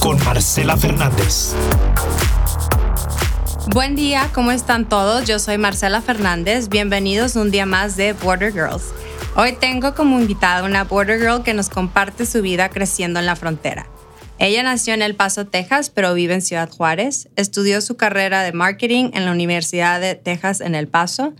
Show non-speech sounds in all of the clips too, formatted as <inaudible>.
Con Marcela Fernández. Buen día, ¿cómo están todos? Yo soy Marcela Fernández. Bienvenidos un día más de Border Girls. Hoy tengo como invitada una Border Girl que nos comparte su vida creciendo en la frontera. Ella nació en El Paso, Texas, pero vive en Ciudad Juárez. Estudió su carrera de marketing en la Universidad de Texas en El Paso.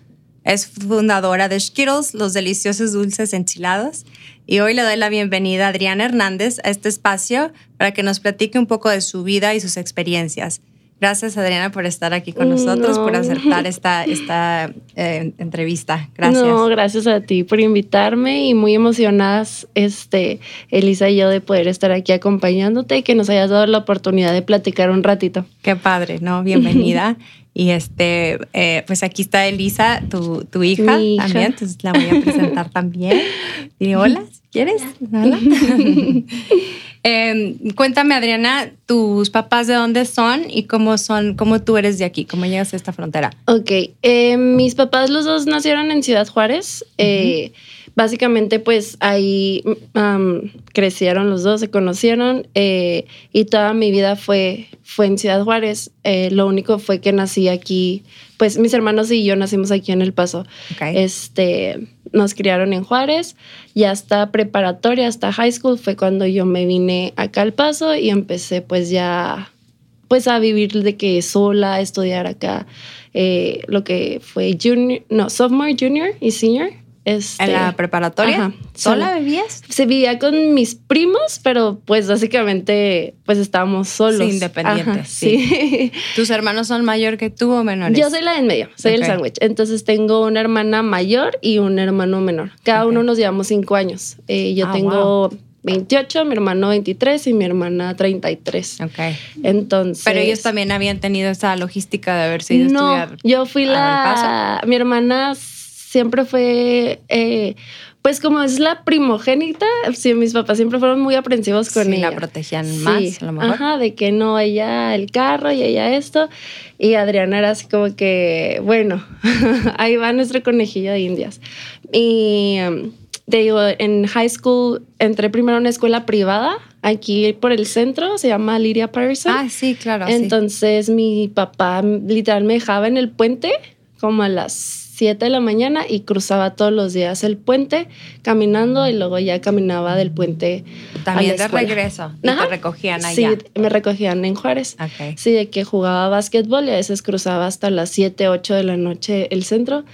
Es fundadora de Skittles, los deliciosos dulces enchilados. Y hoy le doy la bienvenida a Adriana Hernández a este espacio para que nos platique un poco de su vida y sus experiencias. Gracias, Adriana, por estar aquí con nosotros, No. por aceptar <laughs> esta, esta eh, entrevista. Gracias. No, gracias a ti por invitarme y muy emocionadas, este, Elisa y yo, de poder estar aquí acompañándote y que nos hayas dado la oportunidad de platicar un ratito. Qué padre, ¿no? Bienvenida. <laughs> Y este, eh, pues aquí está Elisa, tu, tu hija, hija. también, entonces la voy a presentar <laughs> también. Dile hola, si quieres. Hola. <laughs> Eh, cuéntame, Adriana, tus papás de dónde son y cómo son, cómo tú eres de aquí, cómo llegas a esta frontera. Ok, eh, mis papás los dos nacieron en Ciudad Juárez. Eh, básicamente, pues ahí um, crecieron los dos, se conocieron eh, y toda mi vida fue, fue en Ciudad Juárez. Eh, lo único fue que nací aquí, pues mis hermanos y yo nacimos aquí en El Paso. Este, nos criaron en Juárez y hasta preparatoria, hasta high school fue cuando yo me vine acá al Paso y empecé pues ya pues a vivir de que sola, a estudiar acá eh, lo que fue junior, no, sophomore, junior y senior. Este, ¿En la preparatoria? Ajá, ¿Sola sola. vivías? se vivía con mis primos, pero pues básicamente pues estábamos solos. Sí, independientes, Ajá, sí. sí. <laughs> ¿Tus hermanos son mayor que tú o menores? Yo soy la de en medio, soy el sándwich. Entonces tengo una hermana mayor y un hermano menor. Cada uno nos llevamos cinco años. Eh, yo Ah, tengo 28, mi hermano 23 y mi hermana 33. Ok. Entonces. Pero ellos también habían tenido esa logística de haberse ido No, a estudiar. yo fui la. Mi hermana siempre fue. eh, pues como es la primogénita, sí, mis papás siempre fueron muy aprensivos con Sí, ella. la protegían Sí, más, a lo mejor. Ajá, de que no, ella el carro y ella esto. Y Adriana era así como que, bueno, <laughs> ahí va nuestro conejillo de indias. Y um, te digo, en high school entré primero a una escuela privada, aquí por el centro, se llama Lydia Patterson. Ah, sí, claro. sí. Entonces mi papá literal me dejaba en el puente como a las 7 de la mañana y cruzaba todos los días el puente caminando y luego ya caminaba del puente También a la de regreso. Y te recogían allá. Sí, me recogían en Juárez. Sí, de que jugaba básquetbol y a veces cruzaba hasta las 7, 8 de la noche el centro.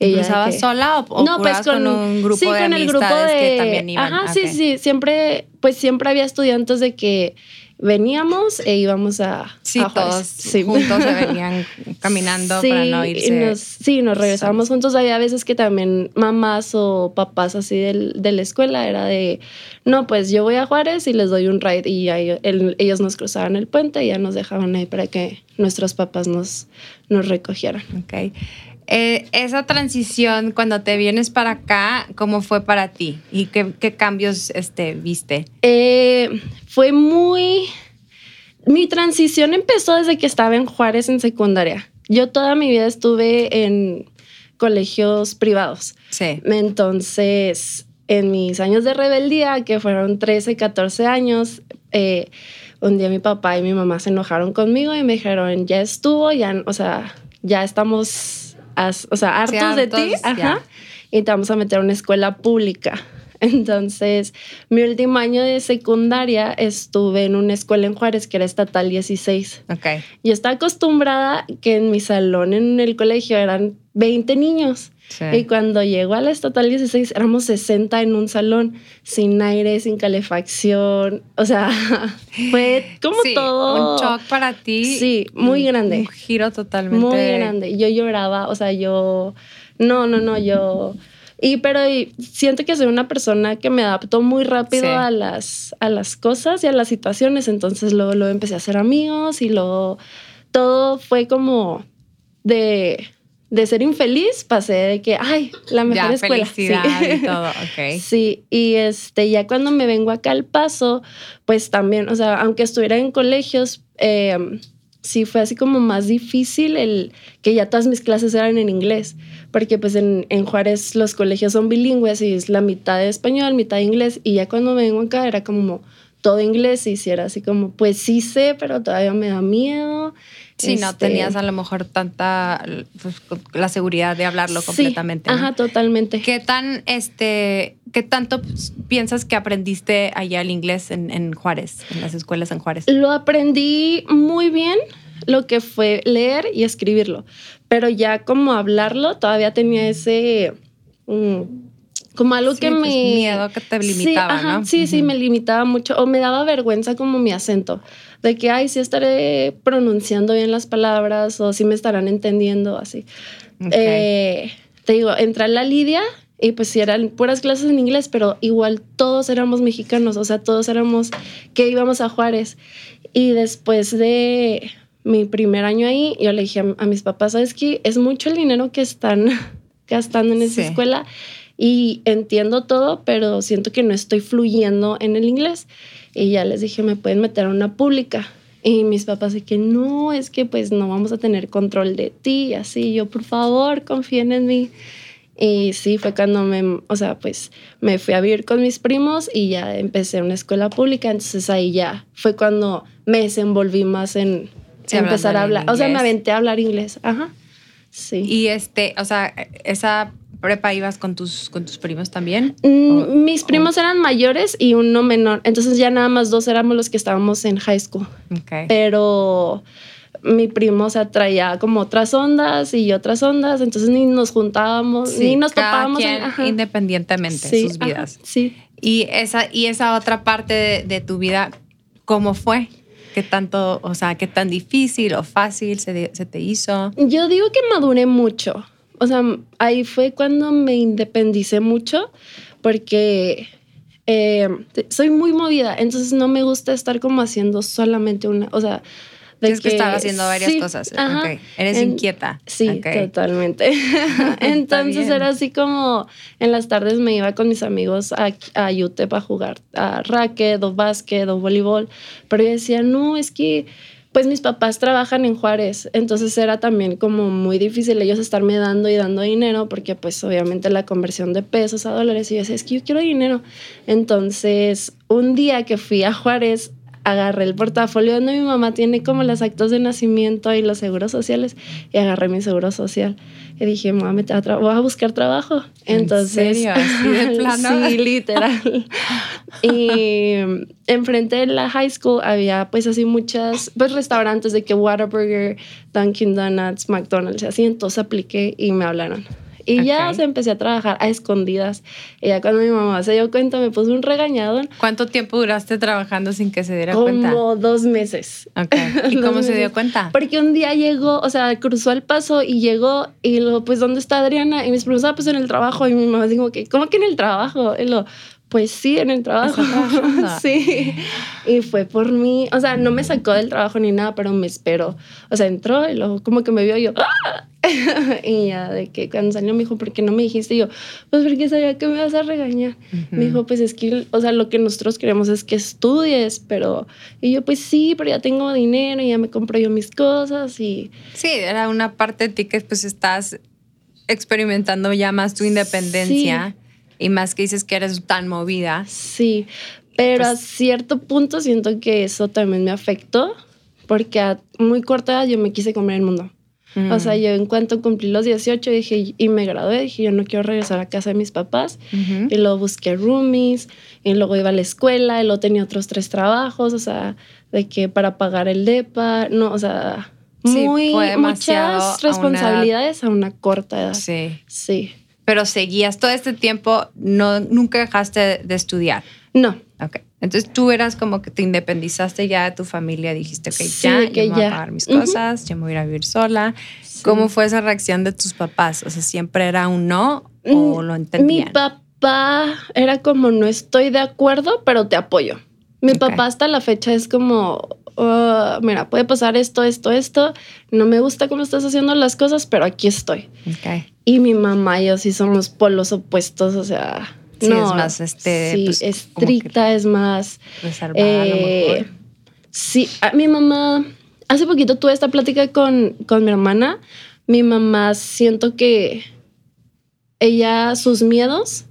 ¿Cruzabas que- sola o, o no, pues jugabas con, un grupo sí, de con el grupo de, que también iban? Ajá, Ok. sí, sí, siempre, pues siempre había estudiantes de que veníamos e íbamos a, Sí, a todos Sí. juntos se venían <laughs> caminando Sí, para no irse. nos- sí, nos regresábamos juntos. Había veces que también mamás o papás así del- de la escuela era de, no, pues yo voy a Juárez y les doy un ride y ahí el- ellos nos cruzaban el puente y ya nos dejaban ahí para que nuestros papás nos, nos recogieran. Ok. Eh, esa transición cuando te vienes para acá, ¿cómo fue para ti? ¿Y qué, qué cambios este, viste? Eh, fue muy... Mi transición empezó desde que estaba en Juárez en secundaria. Yo toda mi vida estuve en colegios privados. Sí. Entonces, en mis años de rebeldía, que fueron 13, 14 años, eh, un día mi papá y mi mamá se enojaron conmigo y me dijeron, ya estuvo, ya, o sea, ya estamos, o sea, hartos, Sí, de ti, ajá, y te vamos a meter a una escuela pública. <laughs> Entonces, mi último año de secundaria estuve en una escuela en Juárez que era estatal 16. Ok. Yo estaba acostumbrada que en mi salón en el colegio eran 20 niños. Sí. Y cuando llegó a la estatal 16 éramos 60 en un salón, sin aire, sin calefacción. O sea, <laughs> fue como Sí, todo. Un shock para ti. Sí, muy un- grande. Un giro totalmente. Muy grande. Yo lloraba, o sea, yo. No, no, no, yo. Y pero siento que soy una persona que me adaptó muy rápido a, las, a las cosas y a las situaciones. Entonces luego, luego empecé a hacer amigos y luego todo fue como de, de ser infeliz, pasé de que, ay, la mejor escuela. Felicidad sí. y todo, <laughs> ok. Sí, y este, ya cuando me vengo acá al paso, pues también, o sea, aunque estuviera en colegios, eh, sí fue así como más difícil el que ya todas mis clases eran en inglés, porque pues en, en, Juárez los colegios son bilingües y es la mitad de español, mitad de inglés, y ya cuando me vengo acá era como todo inglés y si era así como, pues sí sé, pero todavía me da miedo. Sí, no este, tenías a lo mejor tanta pues, la seguridad de hablarlo completamente. Sí, Ajá, totalmente. ¿Qué tan, este, qué tanto piensas que aprendiste allá el inglés en, en Juárez, en las escuelas en Juárez? Lo aprendí muy bien, lo que fue leer y escribirlo, pero ya como hablarlo todavía tenía ese mm, como algo que pues, me miedo que te limitaba, sí, ¿no? Sí, sí, me limitaba mucho o me daba vergüenza como mi acento de que, ay, sí estaré pronunciando bien las palabras o sí me estarán entendiendo, así. Eh, te digo, entré a la Lidia y pues sí eran puras clases en inglés, pero igual todos éramos mexicanos, o sea, todos éramos que íbamos a Juárez. Y después de mi primer año ahí, yo le dije a, mis papás, ¿sabes qué? Es mucho el dinero que están <laughs> gastando en esa escuela y entiendo todo, pero siento que no estoy fluyendo en el inglés. Y ya les dije, me pueden meter a una pública. Y mis papás de que no, es que pues no vamos a tener control de ti. Así, yo, por favor, confíen en mí. Y sí, fue cuando me, o sea, pues me fui a vivir con mis primos y ya empecé una escuela pública. Entonces ahí ya fue cuando me desenvolví más en empezar a hablar. O sea, me aventé a hablar inglés. Ajá. Sí. Y este, o sea, esa prepa ibas con tus, con tus primos también? Mm, mis primos eran mayores y uno menor. Entonces ya nada más dos éramos los que estábamos en high school. Pero mi primo o sea, traía como otras ondas y otras ondas, entonces ni nos juntábamos, ni nos topábamos. independientemente de sus vidas. sí. Y esa, y esa otra parte de, de, tu vida, ¿cómo fue? ¿Qué tanto, o sea, qué tan difícil o fácil se, se te hizo? Yo digo que maduré mucho o sea, ahí fue cuando me independicé mucho porque eh, soy muy movida, entonces no me gusta estar como haciendo solamente una, o sea, de que, que estar haciendo varias cosas. Eres inquieta. Sí, totalmente. <laughs> <laughs> Entonces era así como en las tardes me iba con mis amigos a, a UTEP a jugar a racket o básquet o voleibol, pero yo decía, no, es que pues mis papás trabajan en Juárez, entonces era también como muy difícil ellos estarme dando y dando dinero porque pues obviamente la conversión de pesos a dólares y yo decía, es que yo quiero dinero. Entonces, un día que fui a Juárez, agarré el portafolio donde mi mamá tiene como los actos de nacimiento y los seguros sociales y agarré mi seguro social. Y dije, mamá, voy a buscar trabajo. Entonces, ¿En de <laughs> plano? sí, literal. y enfrente de la high school había pues así muchas pues restaurantes de que Whataburger, Dunkin' Donuts, McDonald's, así. Entonces apliqué y me hablaron. Y ya se empecé a trabajar a escondidas. Y ya cuando mi mamá se dio cuenta, me puso un regañadón. ¿Cuánto tiempo duraste trabajando sin que se diera cuenta? Como dos meses. ¿Y <laughs> cómo se dio cuenta? Porque un día llegó, o sea, cruzó el paso y llegó y luego, pues, ¿dónde está Adriana? Y mis preguntó, ah, pues en el trabajo. Y mi mamá dijo, que ¿cómo que en el trabajo? Y lo, pues sí, en el trabajo. <laughs> sí. Y fue por mí. O sea, no me sacó del trabajo ni nada, pero me esperó. O sea, entró y luego como que me vio y yo. ¡Ah! <laughs> y ya de que cuando salió me dijo, ¿por qué no me dijiste? Y yo, pues porque sabía que me vas a regañar. Me dijo, pues es que, o sea, lo que nosotros queremos es que estudies, pero. Y yo, pues sí, pero ya tengo dinero y ya me compro yo mis cosas y. Sí, era una parte de ti que pues estás experimentando ya más tu independencia. Sí y más que dices que eres tan movida. Sí, pero a cierto punto siento que eso también me afectó porque a muy corta edad yo me quise comer el mundo. O sea, mm. yo en cuanto cumplí los 18 dije, y me gradué, dije, yo no quiero regresar a casa de mis papás. Y luego busqué roomies, y luego iba a la escuela, y luego tenía otros tres trabajos, o sea, de que para pagar el DEPA, no, o sea, muy, muchas responsabilidades a una corta edad. Sí. Sí pero seguías todo este tiempo, no, nunca dejaste de estudiar. No, Ok. Entonces tú eras como que te independizaste ya de tu familia, dijiste, ok, Sí, ya, que yo me voy a ya. pagar mis cosas, yo me voy a ir a vivir sola. ¿Cómo fue esa reacción de tus papás? O sea, ¿siempre era un no o Mm, lo Mi entendían? papá era como, no estoy de acuerdo, pero te apoyo. Mi papá hasta la fecha es como, "Ah, mira, puede pasar esto, esto, esto. No me gusta cómo estás haciendo las cosas, pero aquí estoy. Ok. Y mi mamá y yo sí somos polos opuestos, o sea... Sí, no, es más, este, sí, pues, estricta, es más... Reservada a lo Eh, mejor. sí, a mi mamá, hace poquito tuve esta plática con, con mi hermana. Mi mamá siento que ella, sus miedos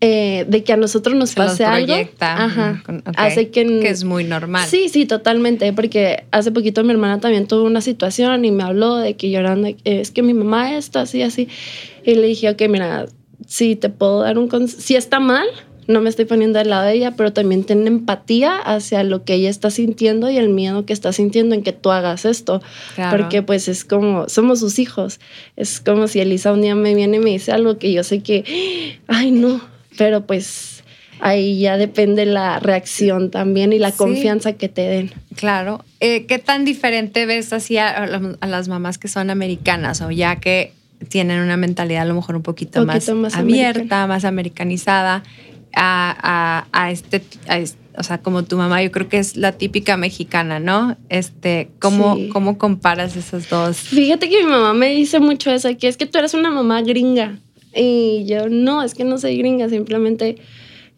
eh, de que a nosotros nos Se los pase algo, proyecta. ajá, hace que, Que es muy normal. Sí, sí, totalmente, porque hace poquito mi hermana también tuvo una situación y me habló de que llorando, es que mi mamá está así, así. Y le dije, ok, mira, si te puedo dar un consejo, si está mal, no me estoy poniendo del lado de ella, pero también ten empatía hacia lo que ella está sintiendo y el miedo que está sintiendo en que tú hagas esto. Claro. Porque pues es como, somos sus hijos. Es como si Elisa un día me viene y me dice algo que yo sé que, ay no, pero pues ahí ya depende la reacción también y la Sí. confianza que te den. Claro. Eh, ¿Qué tan diferente ves así a, a la- a las mamás que son americanas o ya que tienen una mentalidad a lo mejor un poquito, Poquito más, más abierta, americana. más americanizada a, a- a este, a o sea, como tu mamá, yo creo que es la típica mexicana, ¿no? Este, ¿cómo, Sí. ¿cómo comparas esas dos? Fíjate que mi mamá me dice mucho eso, que es que tú eres una mamá gringa. Y yo, no, es que no soy gringa, simplemente,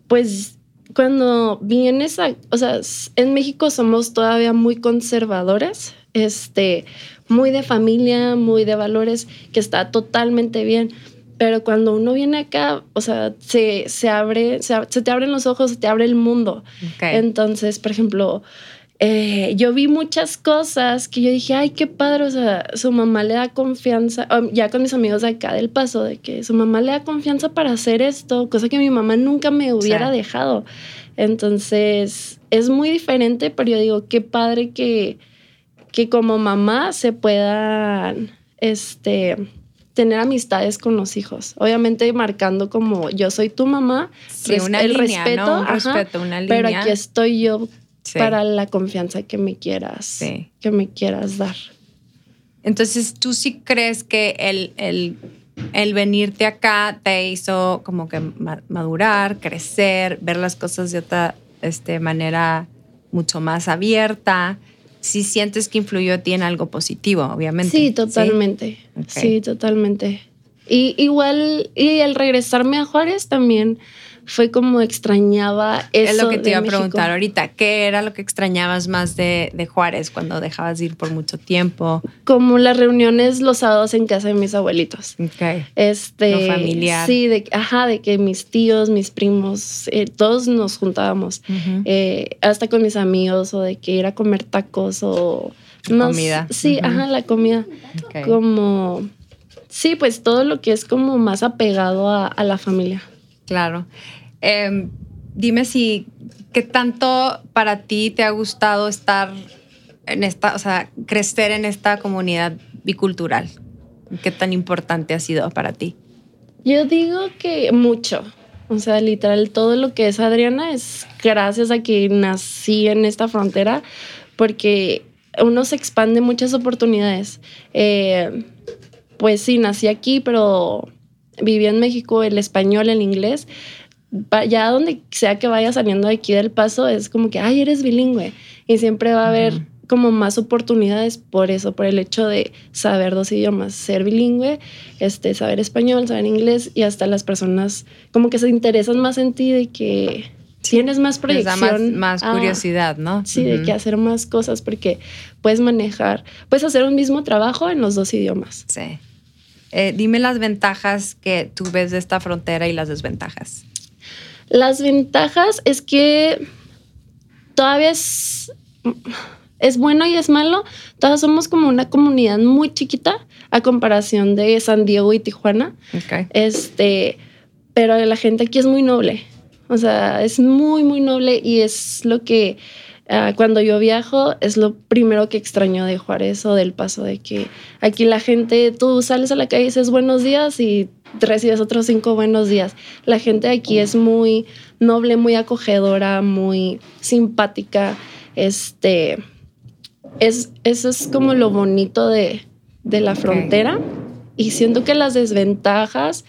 pues cuando vienes a, o sea, en México somos todavía muy conservadores, este, muy de familia, muy de valores, que está totalmente bien. Pero cuando uno viene acá, o sea, se, se abre, se, te abren los ojos, se te abre el mundo. Entonces, por ejemplo, eh, yo vi muchas cosas que yo dije, ay, qué padre, o sea, su mamá le da confianza, um, ya con mis amigos de acá del paso, de que su mamá le da confianza para hacer esto, cosa que mi mamá nunca me hubiera dejado. Entonces, es muy diferente, pero yo digo, qué padre que, que como mamá se puedan, este tener amistades con los hijos. Obviamente marcando como yo soy tu mamá, Sí, res- una el línea, respeto, ¿no? Un ajá, respeto, una pero aquí estoy yo Sí. para la confianza que me quieras, Sí. que me quieras dar. Entonces, ¿tú sí crees que el, el, el venirte acá te hizo como que ma- madurar, crecer, ver las cosas de otra este, manera mucho más abierta? Si sientes que influyó a ti en algo positivo, obviamente. Sí, totalmente. Sí, totalmente. Y igual, y el regresarme a Juárez también fue como extrañaba eso. Es lo que te iba a preguntar ahorita. ¿Qué era lo que extrañabas más de, de Juárez cuando dejabas de ir por mucho tiempo? Como las reuniones los sábados en casa de mis abuelitos. Ok. Este, Lo familiar. Sí, de, ajá, de que mis tíos, mis primos, eh, todos nos juntábamos. Eh, hasta con mis amigos o de que ir a comer tacos o Comida. Sí, ajá, la comida. Como, sí, pues todo lo que es como más apegado a, a la familia. Claro. Em, dime si, ¿qué tanto para ti te ha gustado estar en esta, o sea, crecer en esta comunidad bicultural? ¿Qué tan importante ha sido para ti? Yo digo que mucho. O sea, literal, todo lo que es Adriana es gracias a que nací en esta frontera, porque uno se expande muchas oportunidades. Eh, pues sí, nací aquí, pero viví en México el español, el inglés. Ya donde sea que vaya saliendo de aquí del paso, es como que, ay, eres bilingüe. Y siempre va a haber como más oportunidades por eso, por el hecho de saber dos idiomas, ser bilingüe, este, saber español, saber inglés y hasta las personas como que se interesan más en ti de que tienes más Les proyección. da más, más a- curiosidad, ¿no? Sí, de que hacer más cosas porque puedes manejar, puedes hacer un mismo trabajo en los dos idiomas. Sí. Eh, dime las ventajas que tú ves de esta frontera y las desventajas. Las ventajas es que todavía es, es bueno y es malo. Todas somos como una comunidad muy chiquita a comparación de San Diego y Tijuana. Este, pero la gente aquí es muy noble. O sea, es muy, muy noble y es lo que ah, cuando yo viajo es lo primero que extraño de Juárez o del paso, de que aquí la gente, tú sales a la calle y dices buenos días y recibes otros cinco buenos días. La gente aquí es muy noble, muy acogedora, muy simpática. Este, es, eso es como lo bonito de, de la frontera. Y siento que las desventajas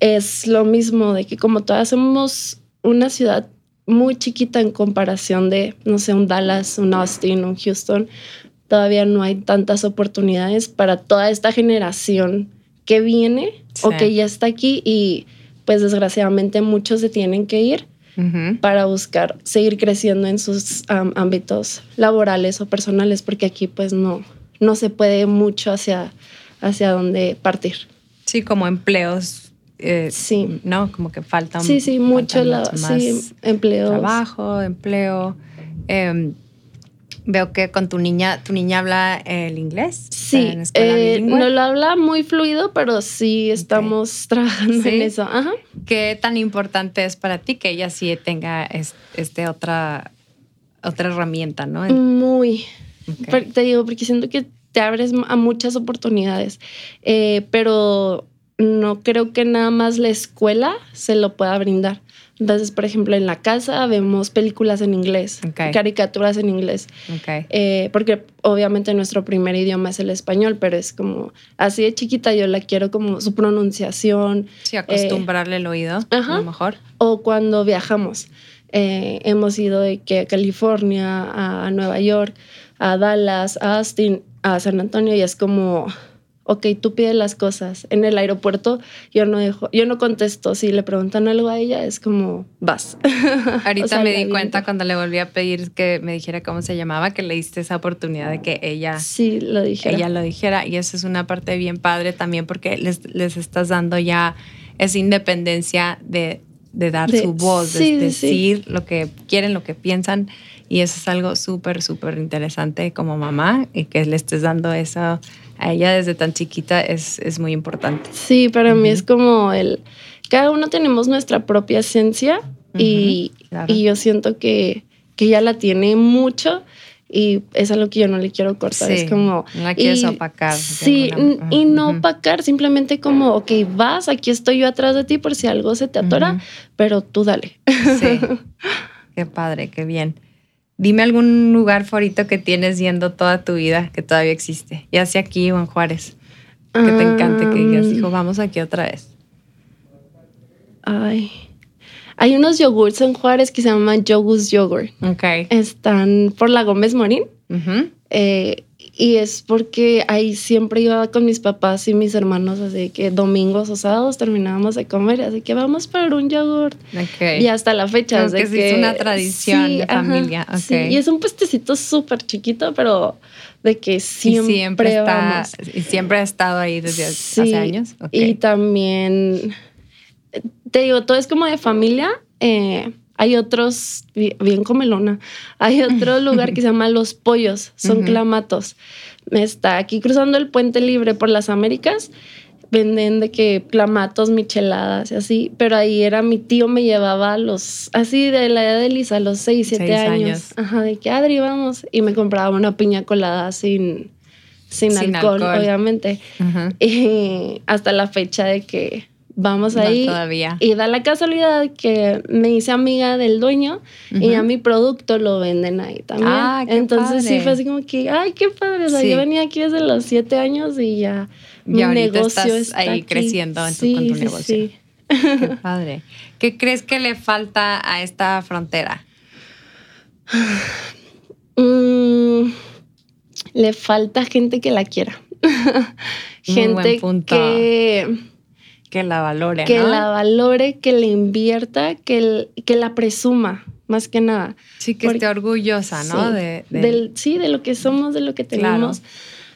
es lo mismo, de que como todas somos una ciudad muy chiquita en comparación de, no sé, un Dallas, un Austin, un Houston, todavía no hay tantas oportunidades para toda esta generación que viene o que ya está aquí y pues desgraciadamente muchos se tienen que ir para buscar seguir creciendo en sus ámbitos laborales o personales porque aquí pues no, no se puede mucho hacia, hacia dónde partir. Sí, como empleos. Eh, sí. ¿No? Como que faltan. Sí, sí, mucho, la, sí, empleos. Trabajo, empleo. Eh, Veo que con tu niña, tu niña habla el inglés. Sí, eh, no lo habla muy fluido, pero sí estamos trabajando en eso. Ajá. ¿Qué tan importante es para ti que ella sí tenga este otra, otra herramienta, no? Muy. Te digo, porque siento que te abres a muchas oportunidades, eh, pero no creo que nada más la escuela se lo pueda brindar. Entonces, por ejemplo, en la casa vemos películas en inglés, caricaturas en inglés. Eh, porque obviamente nuestro primer idioma es el español, pero es como así de chiquita yo la quiero como su pronunciación. Sí, acostumbrarle el oído, a lo mejor. O cuando viajamos. Eh, hemos ido de que a California, a Nueva York, a Dallas, a Austin, a San Antonio y es como ok, tú pides las cosas. En el aeropuerto yo no dejo, yo no contesto. Si le preguntan algo a ella, es como, vas. <laughs> Ahorita me di cuenta cuando le volví a pedir que me dijera cómo se llamaba, que le diste esa oportunidad de que ella, sí, lo dijera. Ella lo dijera. Y eso es una parte bien padre también porque les, les estás dando ya esa independencia de, de dar su voz, de decir lo que quieren, lo que piensan. Y eso es algo súper, súper interesante como mamá y que le estés dando eso a ella desde tan chiquita es, es muy importante. Sí, para mí es como el, cada uno tenemos nuestra propia esencia y, y, yo siento que, que ella la tiene mucho y es algo que yo no le quiero cortar. es como. No la quieres opacar. Sí, y no opacar, simplemente como, ok, vas, aquí estoy yo atrás de ti por si algo se te atora, pero tú dale. Sí. <laughs> Qué padre, qué bien. Dime algún lugar favorito que tienes yendo toda tu vida que todavía existe, ya sea aquí o en Juárez, que te encante, que digas, hijo, vamos aquí otra vez. Ay. Hay unos yogurts en Juárez que se llaman Yogus Yogurt. Ok. Están por la Gómez Morín. eh, y es porque ahí siempre iba con mis papás y mis hermanos, así que domingos o sábados terminábamos de comer, así que vamos para un yogurt. Y hasta la fecha. es que, es una tradición de familia. Sí, y es un puestecito súper chiquito, pero de que siempre, siempre vamos. Y siempre ha estado ahí desde hace años. Y también, te digo, todo es como de familia. Eh, hay otros, bien comelona, hay otro <laughs> lugar que se llama Los Pollos, son clamatos. Está aquí cruzando el puente libre por las Américas, venden de que clamatos, micheladas y así, pero ahí era mi tío me llevaba a los, así de la edad de Lisa, a los 6, 7 años. Ajá, de que Adri, vamos. Y me compraba una piña colada sin, sin, alcohol, obviamente. <laughs> Y hasta la fecha de que Vamos ahí. Todavía. Y da la casualidad que me hice amiga del dueño y a mi producto lo venden ahí también. Ah, Entonces sí fue así como que, ay, qué padre. O sea, yo venía aquí desde los siete años y ya mi negocio está ahí creciendo en tu, con tu negocio. Sí. Qué padre. ¿Qué crees que le falta a esta frontera? <sighs> Mm, le falta gente que la quiera. <laughs> gente que que la valore. Que la valore, que le invierta, que, que la presuma, más que nada. Sí, que esté orgullosa, ¿no? Sí de, Del, sí, de lo que somos, de lo que tenemos.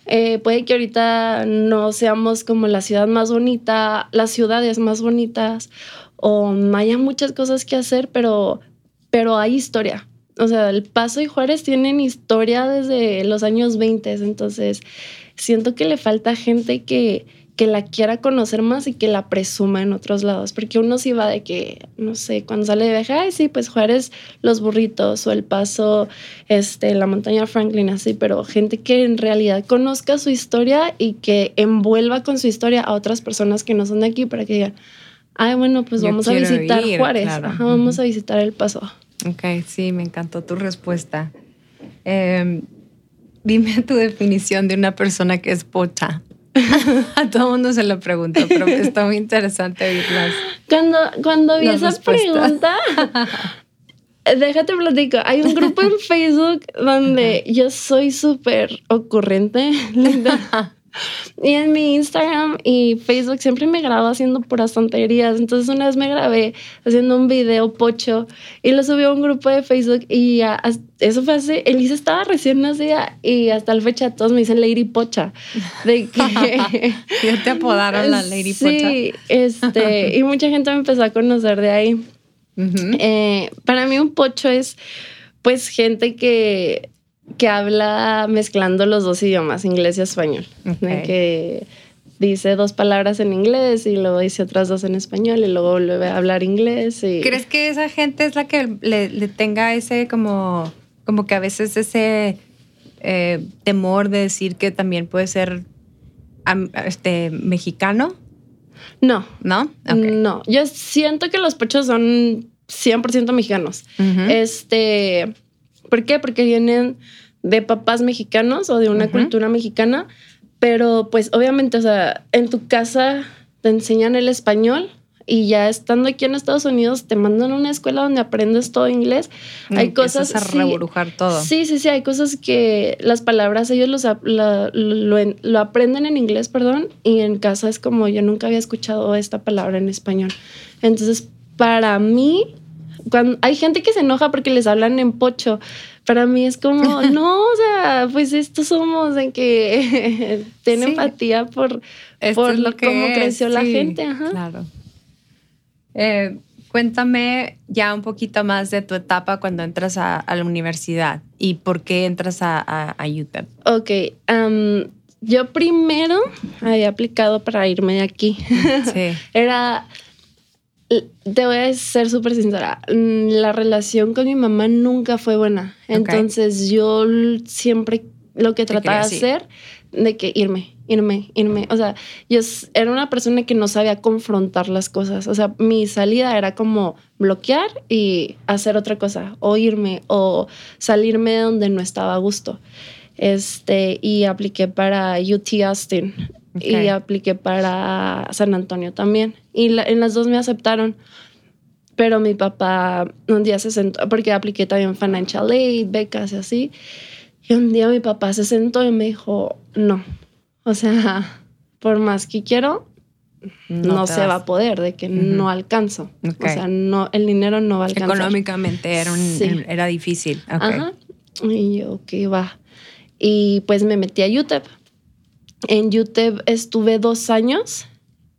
Eh, puede que ahorita no seamos como la ciudad más bonita, las ciudades más bonitas, o no haya muchas cosas que hacer, pero, pero hay historia. O sea, El Paso y Juárez tienen historia desde los años 20, entonces siento que le falta gente que, que la quiera conocer más y que la presuma en otros lados, porque uno sí va de que, no sé, cuando sale de viaje, ay, sí, pues Juárez, los burritos o el paso, este, la montaña Franklin, así, pero gente que en realidad conozca su historia y que envuelva con su historia a otras personas que no son de aquí para que digan, ay, bueno, pues Yo vamos a visitar ir, Juárez. claro. Ajá, vamos a visitar El Paso. Ok, sí, me encantó tu respuesta. Eh, dime tu definición de una persona que es pocha. <laughs> A todo mundo se lo pregunto, pero está muy interesante oírlas. Cuando, cuando vi esa pregunta, <laughs> déjate platico. Hay un grupo en Facebook donde yo soy súper ocurrente. <laughs> linda. Y en mi Instagram y Facebook siempre me grabo haciendo puras tonterías. Entonces una vez me grabé haciendo un video pocho y lo subí a un grupo de Facebook y eso fue hace, Elisa estaba recién nacida y hasta la fecha todos me dicen Lady Pocha. De que... <laughs> Ya te apodaron la Lady Pocha. Sí, este, y mucha gente me empezó a conocer de ahí. Eh, para mí un pocho es pues gente que, que habla mezclando los dos idiomas, inglés y español. Que dice dos palabras en inglés y luego dice otras dos en español y luego vuelve a hablar inglés. Y... ¿Crees que esa gente es la que le, le tenga ese como, como que a veces ese eh, temor de decir que también puede ser este, mexicano? No, ¿No? No. Yo siento que los pochos son 100% mexicanos. Este, ¿por qué? Porque vienen de papás mexicanos o de una Ujú. cultura mexicana, pero pues obviamente, o sea, en tu casa te enseñan el español y ya estando aquí en Estados Unidos te mandan a una escuela donde aprendes todo inglés. Hay Empiezas cosas a sí, rebrujar todo. Sí, sí, sí, hay cosas que las palabras ellos los, la- lo, lo aprenden en inglés, perdón, y en casa es como yo nunca había escuchado esta palabra en español. Entonces, para mí, cuando hay gente que se enoja porque les hablan en pocho, para mí es como, <laughs> no, o sea, pues estos somos de que <laughs> tienen Sí. empatía por, Esto por es lo que cómo es, creció la gente. Ajá. Claro. Eh, cuéntame ya un poquito más de tu etapa cuando entras a, a la universidad y por qué entras a, a, a UTEP. Ok, yo primero había aplicado para irme de aquí. Sí. <laughs> Era, te voy a ser súper sincera, mm, la relación con mi mamá nunca fue buena. Entonces yo siempre lo que trataba de hacer, de que irme, irme, irme. O sea, yo era una persona que no sabía confrontar las cosas. O sea, mi salida era como bloquear y hacer otra cosa, o irme, o salirme de donde no estaba a gusto. Este, y apliqué para UT Austin Y apliqué para San Antonio también. Y la- en las dos me aceptaron. Pero mi papá un día se sentó, porque apliqué también financial aid, becas y así. Y un día mi papá se sentó y me dijo, no. O sea, <laughs> por más que quiero, no, se vas. va a poder, de que no alcanzo. Ok. O sea, no, el dinero no va a alcanzar. Económicamente era, un, Sí. era difícil. Ok. Ajá. Y yo, ok, va. Y pues me metí a UTEP. En UTEP estuve dos años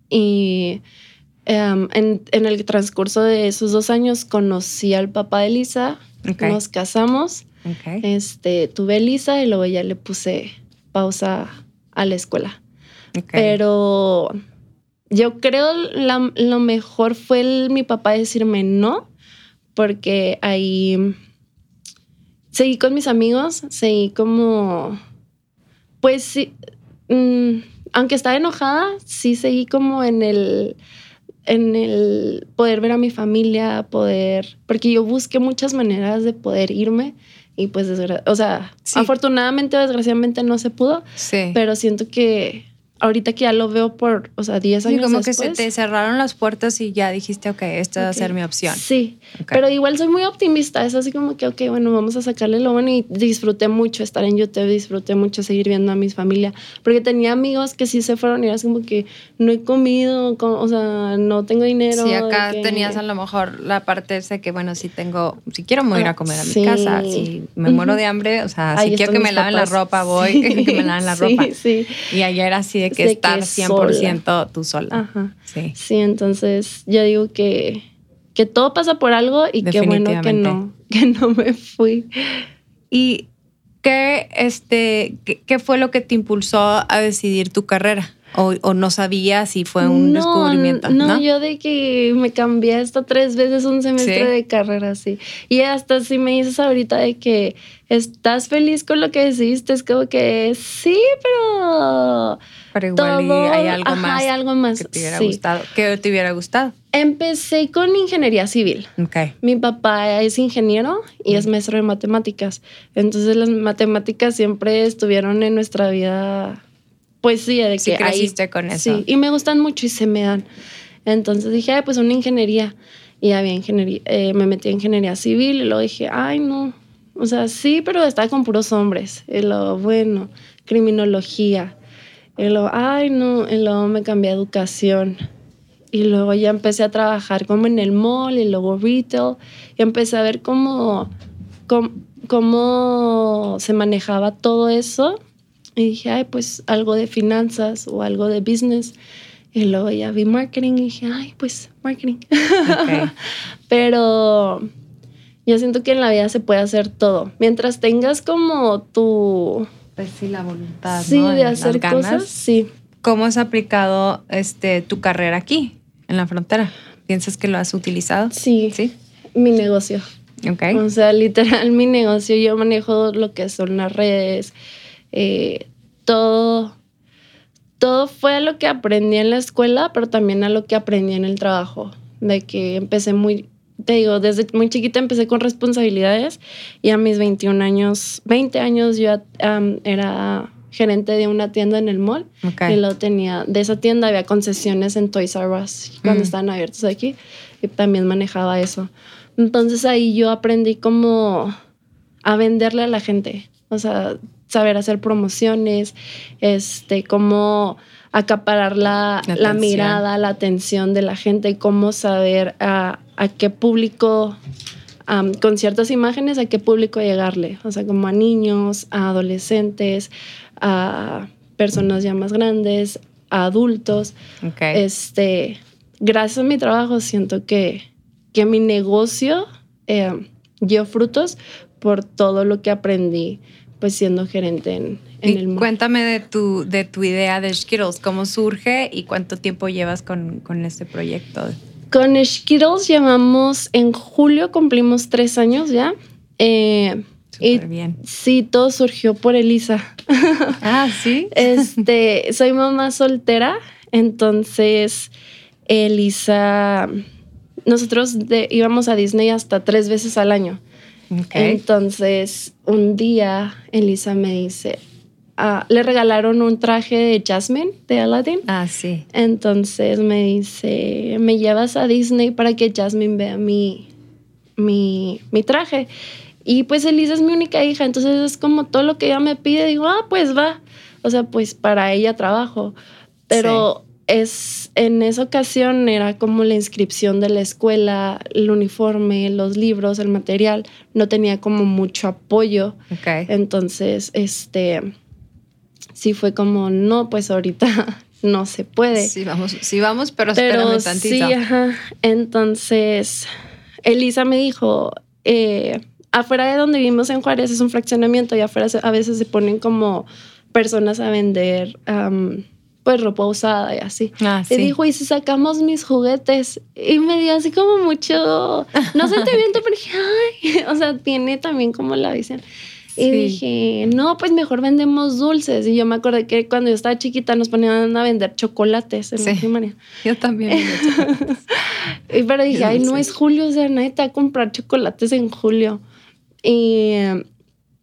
y em, en, en el transcurso de esos dos años conocí al papá de Lisa, nos casamos, este, tuve a Lisa y luego ya le puse pausa a la escuela. Pero yo creo la- lo mejor fue el- mi papá decirme no, porque ahí seguí con mis amigos, seguí como, pues sí, mm, aunque estaba enojada, sí seguí como en el, en el poder ver a mi familia, poder, porque yo busqué muchas maneras de poder irme y pues, o sea, Sí. afortunadamente o desgraciadamente no se pudo, sí. pero siento que ahorita que ya lo veo por, o sea, 10 Sí, años como que se después, te cerraron las puertas y ya dijiste, ok, esta va a ser mi opción. Sí, Ok. pero igual soy muy optimista. Es así como que, ok, bueno, vamos a sacarle lo bueno y disfruté mucho estar en YouTube, disfruté mucho seguir viendo a mi familia, porque tenía amigos que sí se fueron y era así como que no he comido, co- o sea, no tengo dinero. Sí, acá que- tenías a lo mejor la parte esa que, bueno, si tengo, si quiero me voy a ir a comer a mi Sí. casa, si me muero de hambre, o sea, Ahí si quiero que me laven la papás. ropa, voy, Sí, <laughs> que me laven la <laughs> sí, ropa. Sí, Y allá era así de que De que estar 100% tú sola. Ajá. Sí. Sí, entonces yo digo que, que todo pasa por algo y qué bueno que no, que no me fui. ¿Y qué, este, qué, qué fue lo que te impulsó a decidir tu carrera? ¿O, o no sabías si fue un no, descubrimiento? No, No, yo de que me cambié hasta tres veces un semestre Sí. de carrera, sí. Y hasta si me dices ahorita de que estás feliz con lo que decidiste, es como que sí, pero Pero igual todo- hay algo ajá, más hay algo más, que te hubiera sí. gustado. Que te hubiera gustado. empecé con ingeniería civil. Ok. Mi papá es ingeniero y es maestro de matemáticas. Entonces las matemáticas siempre estuvieron en nuestra vida, pues sí, de que Sí ahí- creciste con eso. Sí, y me gustan mucho y se me dan. Entonces dije, ay, pues una ingeniería. Y había ingeniería, eh, me metí en ingeniería civil y luego dije, ay, no. O sea, sí, pero estaba con puros hombres. Y luego, bueno, criminología. Y luego, ay, no. Y luego me cambié a educación. Y luego ya empecé a trabajar como en el mall y luego retail. Y empecé a ver cómo, cómo, cómo se manejaba todo eso. Y dije, ay, pues algo de finanzas o algo de business. Y luego ya vi marketing y dije, ay, pues marketing. <laughs> Pero yo siento que en la vida se puede hacer todo. Mientras tengas como tu... Pues sí, la voluntad. Sí, ¿no? de hacer ganas. cosas, sí. ¿Cómo has aplicado este, tu carrera aquí, en la frontera? ¿Piensas que lo has utilizado? Sí, Sí. mi negocio. Ok. O sea, literal, mi negocio, yo manejo lo que son las redes, eh, todo, todo fue a lo que aprendí en la escuela, pero también a lo que aprendí en el trabajo. De que empecé muy, te digo, desde muy chiquita empecé con responsabilidades y a mis 21 años, 20 años yo era gerente de una tienda en el mall y luego tenía, de esa tienda había concesiones en Toys R Us cuando Mm. estaban abiertos aquí y también manejaba eso. Entonces ahí yo aprendí como a venderle a la gente, o sea, saber hacer promociones, este, cómo acaparar la, La mirada, la atención de la gente, cómo saber a, a qué público, am, con ciertas imágenes, a qué público llegarle, o sea, como a niños, a adolescentes, a personas ya más grandes, a adultos. Este, gracias a mi trabajo siento que, que mi negocio eh, dio frutos por todo lo que aprendí pues siendo gerente en, en Y el mall. cuéntame de tu, de tu idea de Skittles, cómo surge y cuánto tiempo llevas con, con este proyecto. Con Skittles llevamos, en julio cumplimos tres años ya. Eh, y Súper bien. sí, todo surgió por Elisa. <laughs> Ah, sí. Este, soy mamá soltera, entonces Elisa, nosotros de- íbamos a Disney hasta tres veces al año. Entonces, un día Elisa me dice, ah, le regalaron un traje de Jasmine de Aladdin. Ah, sí. Entonces me dice, me llevas a Disney para que Jasmine vea mi, mi, mi traje. Y pues Elisa es mi única hija, entonces es como todo lo que ella me pide, digo, ah, pues va. O sea, pues para ella trabajo. Pero es en esa ocasión era como la inscripción de la escuela, el uniforme, los libros, el material. No tenía como mucho apoyo. Entonces, este, sí fue como, no, pues ahorita <laughs> no se puede. Sí, vamos, sí, vamos, pero, Pero espérame tantito. sí, ajá. Entonces, Elisa me dijo, eh, afuera de donde vivimos en Juárez es un fraccionamiento y afuera a veces se ponen como personas a vender pues ropa usada y así. Ah, sí. Y dijo, ¿y si sacamos mis juguetes? Y me dio así como mucho, no sentimiento, <laughs> pero dije, ay, <laughs> o sea, tiene también como la visión. Y Sí. dije, no, pues mejor vendemos dulces. Y yo me acordé que cuando yo estaba chiquita nos ponían a vender chocolates en la Sí. primaria. Yo también. <laughs> Y pero dije, ay, no es julio, o sea, nadie te va a comprar chocolates en julio. Y eh,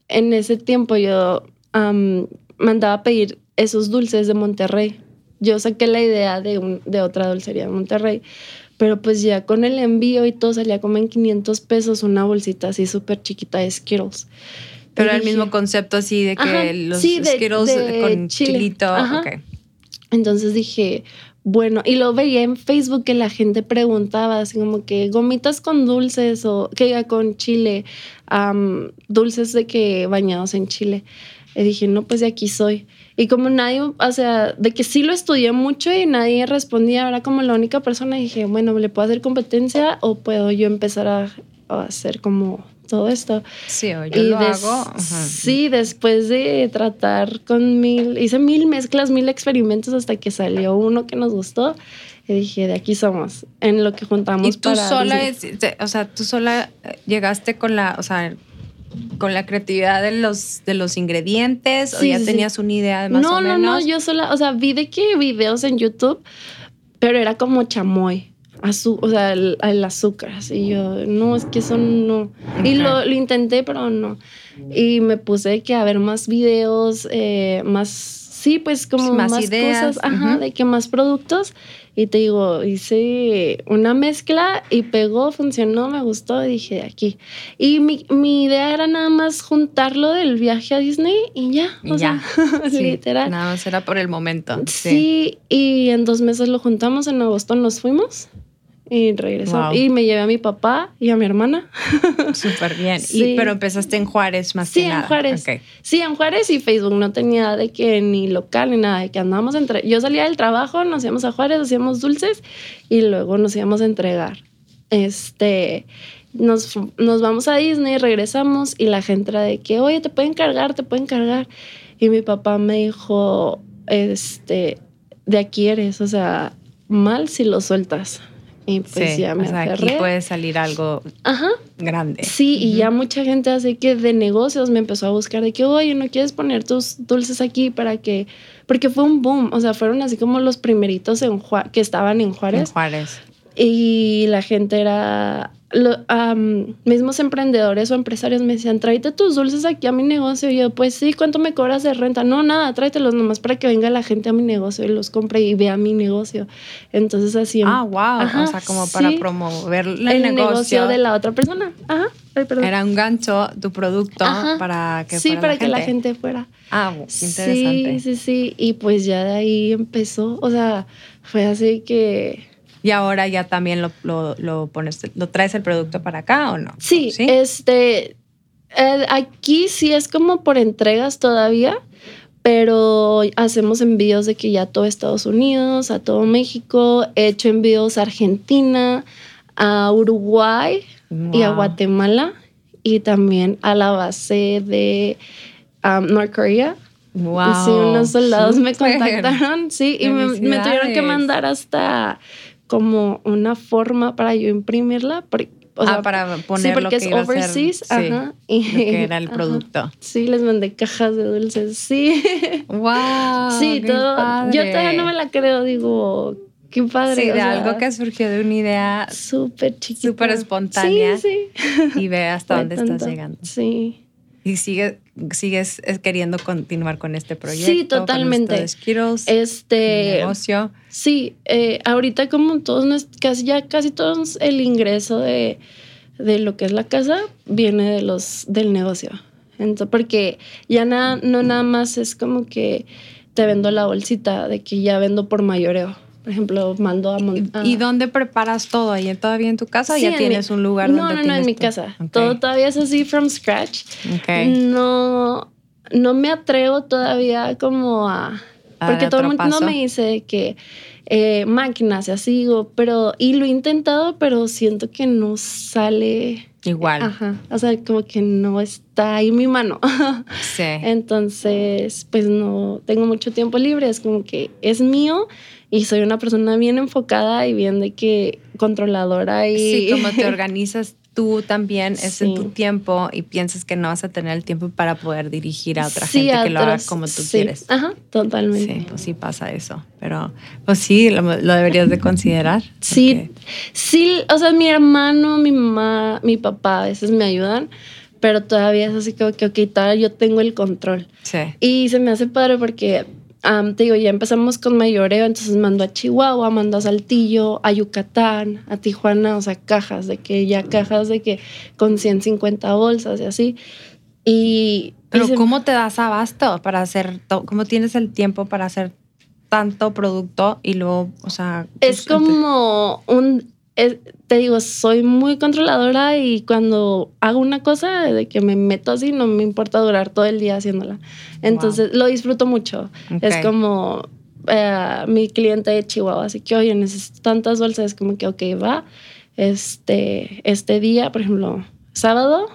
en ese tiempo yo am, mandaba a pedir esos dulces de Monterrey. Yo saqué la idea de, un- de otra dulcería de Monterrey, pero pues ya con el envío y todo salía como en 500 pesos una bolsita así súper chiquita de Skittles. Pero Y el mismo concepto así de que Ajá, los sí, de- Skittles de con chile. chilito. Ajá. Entonces dije, bueno, y lo veía en Facebook que la gente preguntaba, así como que gomitas con dulces o que con chile, am, dulces de que bañados en chile. Y dije, no, pues de aquí soy. Y como nadie, o sea, de que sí lo estudié mucho y nadie respondía, era como la única persona, dije, bueno, ¿le puedo hacer competencia o puedo yo empezar a, a hacer como todo esto. Sí, yo lo hago. Sí, después de tratar con mil, hice mil mezclas, mil experimentos hasta que salió uno que nos gustó. Y dije, de aquí somos, en lo que juntamos. ¿Y tú sola, o sea, tú sola llegaste con la, o sea, con la creatividad de los, de los ingredientes o ya tenías una idea de más no, o menos? No, no, yo sola, o sea, vi de qué videos en YouTube, pero era como chamoy o sea, el, azúcar. Y yo, no, es que eso no. Y lo, lo, intenté, pero no. Y me puse que a ver más videos, eh, más, sí, pues como más, cosas, ajá, de que más productos. Y te digo, hice una mezcla y pegó, funcionó, me gustó y dije, de aquí. Y mi, mi idea era nada más juntarlo del viaje a Disney y ya. o ya. <laughs> literal. Nada más era por el momento. Sí. y en dos meses lo juntamos, en agosto nos fuimos. Y regresó. Y me llevé a mi papá y a mi hermana. <laughs> Súper bien. Sí. pero empezaste en Juárez más sí, que nada. en Juárez. Sí, en Juárez y Facebook. No tenía de que ni local ni nada. De que andábamos entre. Yo salía del trabajo, nos íbamos a Juárez, hacíamos dulces y luego nos íbamos a entregar. Este. Nos, nos vamos a Disney, regresamos y la gente era de que, oye, te pueden cargar, te pueden cargar. Y mi papá me dijo, este, de aquí eres, o sea, mal si lo sueltas. Y pues ya me o sea, aquí puede salir algo grande. Sí, y ya mucha gente hace que de negocios me empezó a buscar de que, oye, ¿no quieres poner tus dulces aquí para que...? Porque fue un boom, o sea, fueron así como los primeritos en que estaban en Juárez. En Juárez. Y la gente era, lo, mismos emprendedores o empresarios me decían, tráete tus dulces aquí a mi negocio. Y yo, pues sí, ¿cuánto me cobras de renta? No, nada, tráetelos nomás para que venga la gente a mi negocio y los compre y vea mi negocio. Entonces así. Ah, wow. o sea, como para promover el, negocio. de la otra persona. Ajá. Era un gancho tu producto para que sí, para que la gente fuera. Ah, interesante. Sí, sí, sí. Y pues ya de ahí empezó. O sea, fue así que y ahora ya también lo, lo, lo, pones, lo traes el producto para acá o no? Sí, este, eh, aquí sí es como por entregas todavía, pero hacemos envíos de que ya todo Estados Unidos, a todo México, he hecho envíos a Argentina, a Uruguay y a Guatemala y también a la base de um, North Korea. Wow. Sí, unos soldados me contactaron, sí, y me, me, tuvieron que mandar hasta como una forma para yo imprimirla. o ah, para poner sí, porque es overseas. ajá. Y, que era el producto. <laughs> Sí, les mandé cajas de dulces. Sí. Wow. Sí, todo. Yo todavía no me la creo, digo, qué padre. Sí, de algo que surgió de una idea súper chiquita. Súper espontánea. Sí, sí. Y ve hasta <laughs> dónde estás llegando. Sí. Y sigue, sigues queriendo continuar con este proyecto. Sí, totalmente. Con este negocio. Sí, eh, ahorita como todos, casi ya casi todos el ingreso de, de, lo que es la casa viene de los del negocio. Entonces, porque ya nada, no nada más es como que te vendo la bolsita de que ya vendo por mayoreo por ejemplo, mando a, ¿Y dónde preparas todo? ¿Ahí todavía en tu casa o ya tienes un lugar no, donde No, no, no, en mi casa. Todo todavía es así from scratch. No, no me atrevo todavía como a... porque todo el mundo me dice que eh, máquinas y así, pero... Y lo he intentado, pero siento que no sale... Igual. Ajá. O sea, como que no está ahí mi mano. Sí. <laughs> Entonces, pues no tengo mucho tiempo libre. Es como que es mío y soy una persona bien enfocada y bien de que controladora y... Sí, como te <laughs> organizas tú también es en tu tiempo y piensas que no vas a tener el tiempo para poder dirigir a otra gente que lo haga como tú quieres. Ajá, totalmente. Sí, pues sí pasa eso, pero pues sí, lo, deberías de considerar. Sí, sí, o sea, mi hermano, mi mamá, mi papá a veces me ayudan, pero todavía es así como que, ok, todavía yo tengo el control. Sí. Y se me hace padre porque te digo, ya empezamos con mayoreo, entonces mando a Chihuahua, mando a Saltillo, a Yucatán, a Tijuana, o sea, cajas, de que ya cajas de que con 150 bolsas y así. Y... Pero ¿cómo te das abasto para hacer, cómo tienes el tiempo para hacer tanto producto y luego, o sea... Es como un te digo, soy muy controladora y cuando hago una cosa de que me meto así, no me importa durar todo el día haciéndola. Entonces lo disfruto mucho. Es como eh, mi cliente de Chihuahua, así que, oye, necesito tantas bolsas, es como que, ok, va, este, este día, por ejemplo, sábado,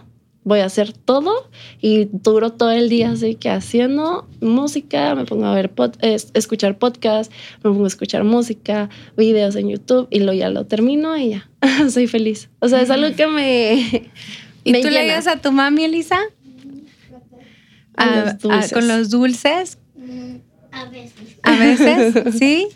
voy a hacer todo y duro todo el día así que haciendo música, me pongo a ver, pod, escuchar podcast, me pongo a escuchar música, videos en YouTube y lo ya lo termino y ya, <laughs> soy feliz. O sea, es algo que me... <laughs> ¿Y tú le ayudas a tu mami, Elisa? A, con los dulces. Mm, a veces. A veces, <laughs> ¿sí?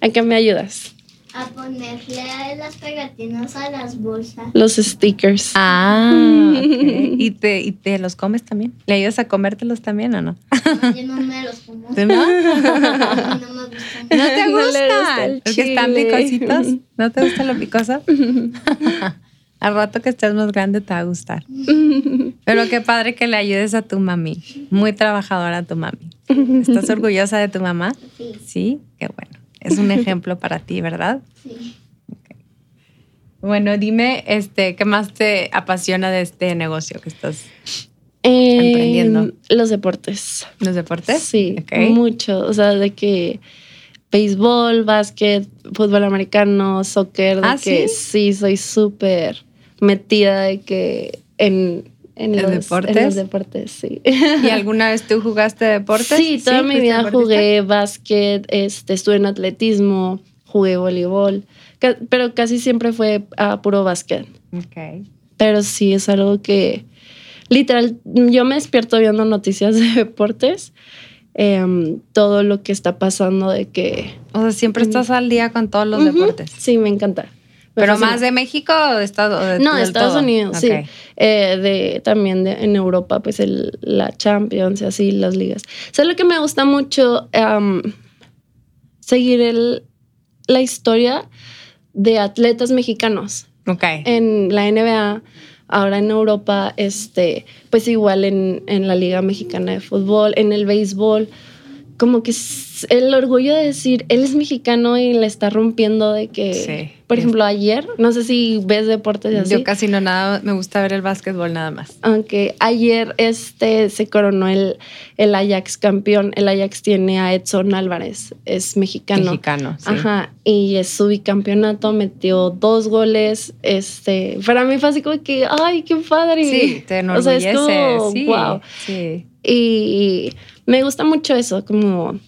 ¿A qué me ayudas? A ponerle las pegatinas a las bolsas. Los stickers. Ah, <laughs> okay. ¿Y, te, ¿Y te los comes también? ¿Le ayudas a comértelos también o no? no yo no me los como. ¿No? <laughs> no me gustan. ¿No te gustan? gusta Porque están picositos. ¿No te gusta lo picoso? <laughs> Al rato que estés más grande te va a gustar. Pero qué padre que le ayudes a tu mami. Muy trabajadora tu mami. ¿Estás orgullosa de tu mamá? Sí. Sí, qué bueno. Es un <laughs> ejemplo para ti, ¿verdad? Sí. Okay. Bueno, dime, este, ¿qué más te apasiona de este negocio que estás eh, emprendiendo? Los deportes. ¿Los deportes? Sí, okay. mucho. O sea, de que béisbol, básquet, fútbol americano, soccer, de ¿Ah, que sí? sí, soy súper metida de que en, en, ¿En los, deportes? en los deportes, sí. <laughs> ¿Y alguna vez tú jugaste deportes? Sí, toda mi ¿Fuiste vida deportista? jugué básquet, este, estuve en atletismo, jugué voleibol, pero casi siempre fue a puro básquet. Ok. Pero sí es algo que, literal, yo me despierto viendo noticias <laughs> de deportes, em, todo lo que está pasando de que... O sea, siempre estás al día con todos los deportes. Sí, me encanta. ¿Pero más de México o de Estados Unidos? No, de Estados Unidos, sí. Eh, de, también de, en Europa, pues el, la Champions y así, las ligas. O sea, lo que me gusta mucho, am, seguir el, la historia de atletas mexicanos Ok. en la NBA, ahora en Europa, este, pues igual en, en la Liga Mexicana de Fútbol, en el béisbol, como que el orgullo de decir, él es mexicano y le está rompiendo de que, Sí. por ejemplo, ayer, no sé si ves deportes así. Yo casi no nada, me gusta ver el básquetbol nada más. Aunque ayer este se coronó el, el Ajax campeón. El Ajax tiene a Edson Álvarez, es mexicano. Mexicano, sí. Ajá, y es su bicampeonato, metió dos goles. Este, para mí fue así como que, ay, qué padre. Sí, te O sea, enorgullece. es como, sí, wow. sí. Y me gusta mucho eso, como,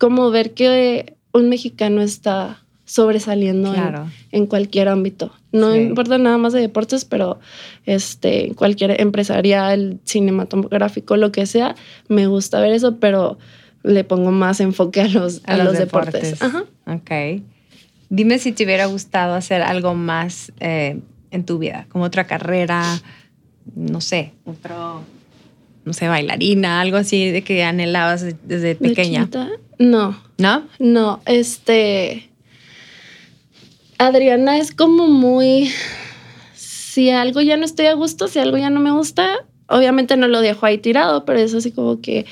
como ver que un mexicano está sobresaliendo en- Claro. en, cualquier ámbito. No Sí. importa nada más de deportes, pero este, cualquier empresarial, cinematográfico, lo que sea, me gusta ver eso, pero le pongo más enfoque a los, a los deportes. Ajá. Ok. Dime si te hubiera gustado hacer algo más eh, en tu vida, como otra carrera, no sé, otro, no sé, bailarina, algo así de que anhelabas desde ¿De pequeña. chiquita? No, ¿No? no, este... Adriana es como muy... Si algo ya no estoy a gusto, si algo ya no me gusta, obviamente no lo dejo ahí tirado, pero es así como que,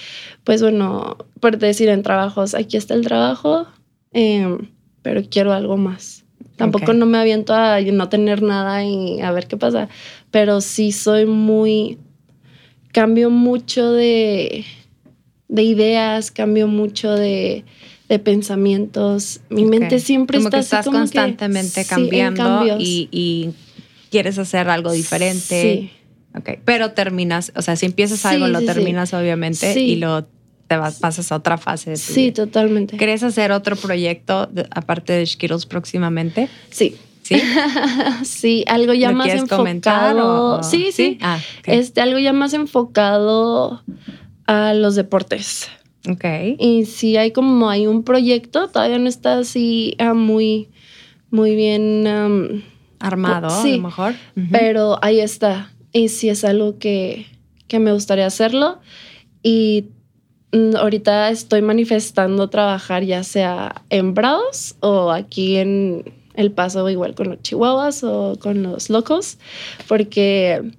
pues bueno, por decir en trabajos, aquí está el trabajo, em, pero quiero algo más. Tampoco no me aviento a no tener nada y a ver qué pasa, pero sí soy muy, cambio mucho de, de ideas, cambio mucho de, de pensamientos. Mi mente siempre como está que así estás como constantemente cambiando y, y quieres hacer algo diferente. Sí. Ok, pero terminas, o sea, si empiezas algo, lo sí, terminas obviamente y lo te vas, pasas a otra fase de tu Sí, vida. totalmente. ¿Quieres hacer otro proyecto de- aparte de Skittles próximamente? Sí. ¿Sí? <laughs> sí, algo ya ¿Lo más quieres comentar enfocado. o- Sí, sí. Ah. Este, algo ya más enfocado a los deportes. ok. Y sí hay como hay un proyecto, todavía no está así ah, muy, muy bien, Armado, a sí, lo mejor. Pero ahí está. Y sí es algo que, que me gustaría hacerlo. Y mm, ahorita estoy manifestando trabajar ya sea en Bravos o aquí en El Paso, igual con los Chihuahuas o con los Locos, porque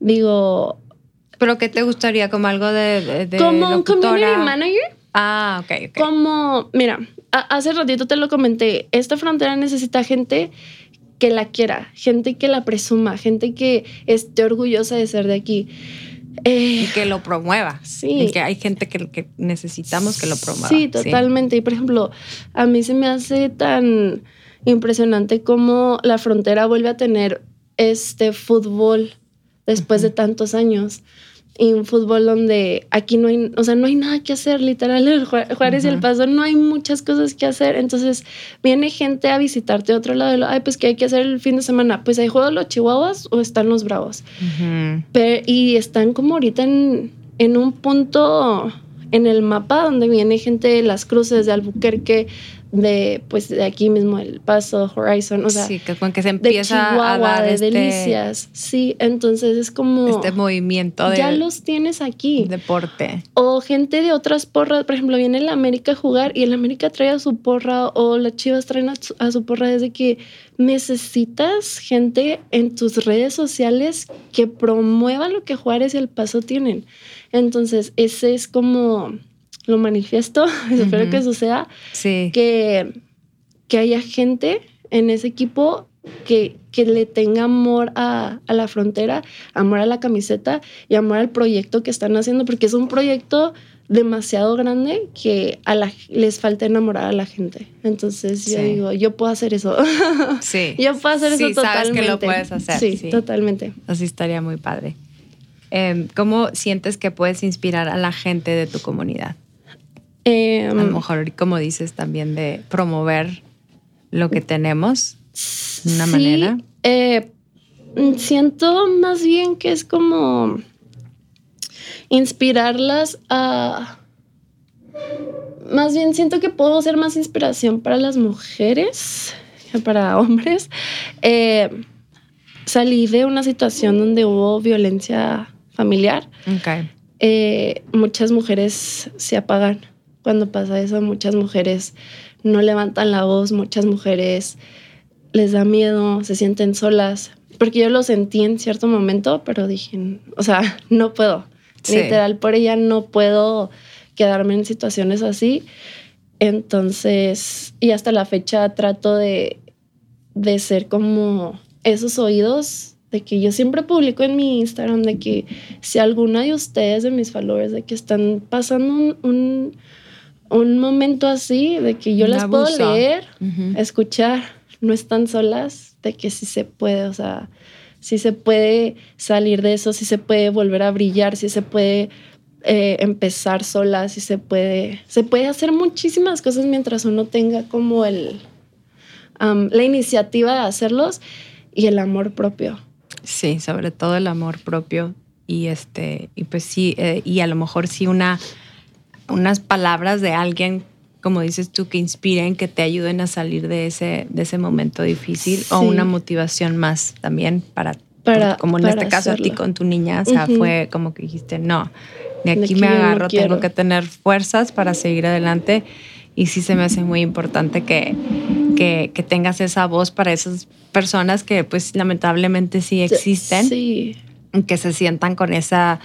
digo, ¿Pero qué te gustaría? ¿Como algo de, de, de como un community manager, Ah, ok, ok. como, mira, hace ratito te lo comenté, esta frontera necesita gente que la quiera, gente que la presuma, gente que esté orgullosa de ser de aquí. Eh, Y que lo promueva. Sí. Y que hay gente que, que necesitamos que lo promueva. Sí, totalmente. Y por ejemplo, a mí se me hace tan impresionante cómo la frontera vuelve a tener este fútbol después de tantos años. Y un fútbol donde aquí no hay, o sea, no hay nada que hacer, literal, el Juárez y el Paso, no hay muchas cosas que hacer. Entonces viene gente a visitarte a otro lado de lo, ay, pues, ¿qué hay que hacer el fin de semana? Pues hay juegos los Chihuahuas o están los Bravos. y están como ahorita en, en un punto en el mapa donde viene gente de las cruces de Albuquerque, de pues de aquí mismo el Paso, Horizon, o sea, sí, que con que se empieza de Chihuahua, a dar de este, delicias, sí, entonces es como este movimiento de ya los tienes aquí. deporte. O gente de otras porras, por ejemplo, viene el América a jugar y el América trae a su porra o las Chivas traen a su, a su porra desde que necesitas gente en tus redes sociales que promueva lo que Juárez y el Paso tienen. Entonces, ese es como lo manifiesto, <laughs> espero que suceda, Sí. que, que haya gente en ese equipo que, que le tenga amor a, a la frontera, amor a la camiseta y amor al proyecto que están haciendo, porque es un proyecto demasiado grande que a la, les falta enamorar a la gente. Entonces yo digo, yo puedo hacer eso. <laughs> Sí. yo puedo hacer Sí, eso sabes totalmente. que lo puedes hacer, Sí, sí. totalmente. Así estaría muy padre. Em, ¿Cómo sientes que puedes inspirar a la gente de tu comunidad? Eh, A lo mejor, como dices, también de promover lo que tenemos de una Sí, manera. eh, siento más bien que es como inspirarlas a... Más bien siento que puedo ser más inspiración para las mujeres que para <laughs> hombres. Eh, salí de una situación donde hubo violencia familiar eh, muchas mujeres se apagan cuando pasa eso. Muchas mujeres no levantan la voz, muchas mujeres les da miedo, se sienten solas. Porque yo lo sentí en cierto momento, pero dije, o sea, <laughs> no puedo. Sí. Literal, por ella no puedo quedarme en situaciones así. Entonces, y hasta la fecha trato de, de ser como esos oídos de que yo siempre publico en mi Instagram de que si alguna de ustedes, de mis followers, de que están pasando un, un, un momento así, de que yo las puedo leer, escuchar, no están solas, de que sí se puede, o sea, sí se puede salir de eso, sí se puede volver a brillar, sí se puede eh, empezar sola, sí se puede, se puede hacer muchísimas cosas mientras uno tenga como el, la iniciativa de hacerlos y el amor propio. Sí, sobre todo el amor propio y este y pues sí eh, y a lo mejor sí una unas palabras de alguien como dices tú que inspiren que te ayuden a salir de ese de ese momento difícil o Sí. una motivación más también para Para- como en para este caso a ti hacerlo. con tu niña o sea Ujú. fue como que dijiste no de De aquí aquí me yo no agarro tengo que tener fuerzas para seguir adelante y sí se me hace muy importante que, que, que tengas esa voz para esas personas que pues lamentablemente sí existen Sí, que se sientan con esa,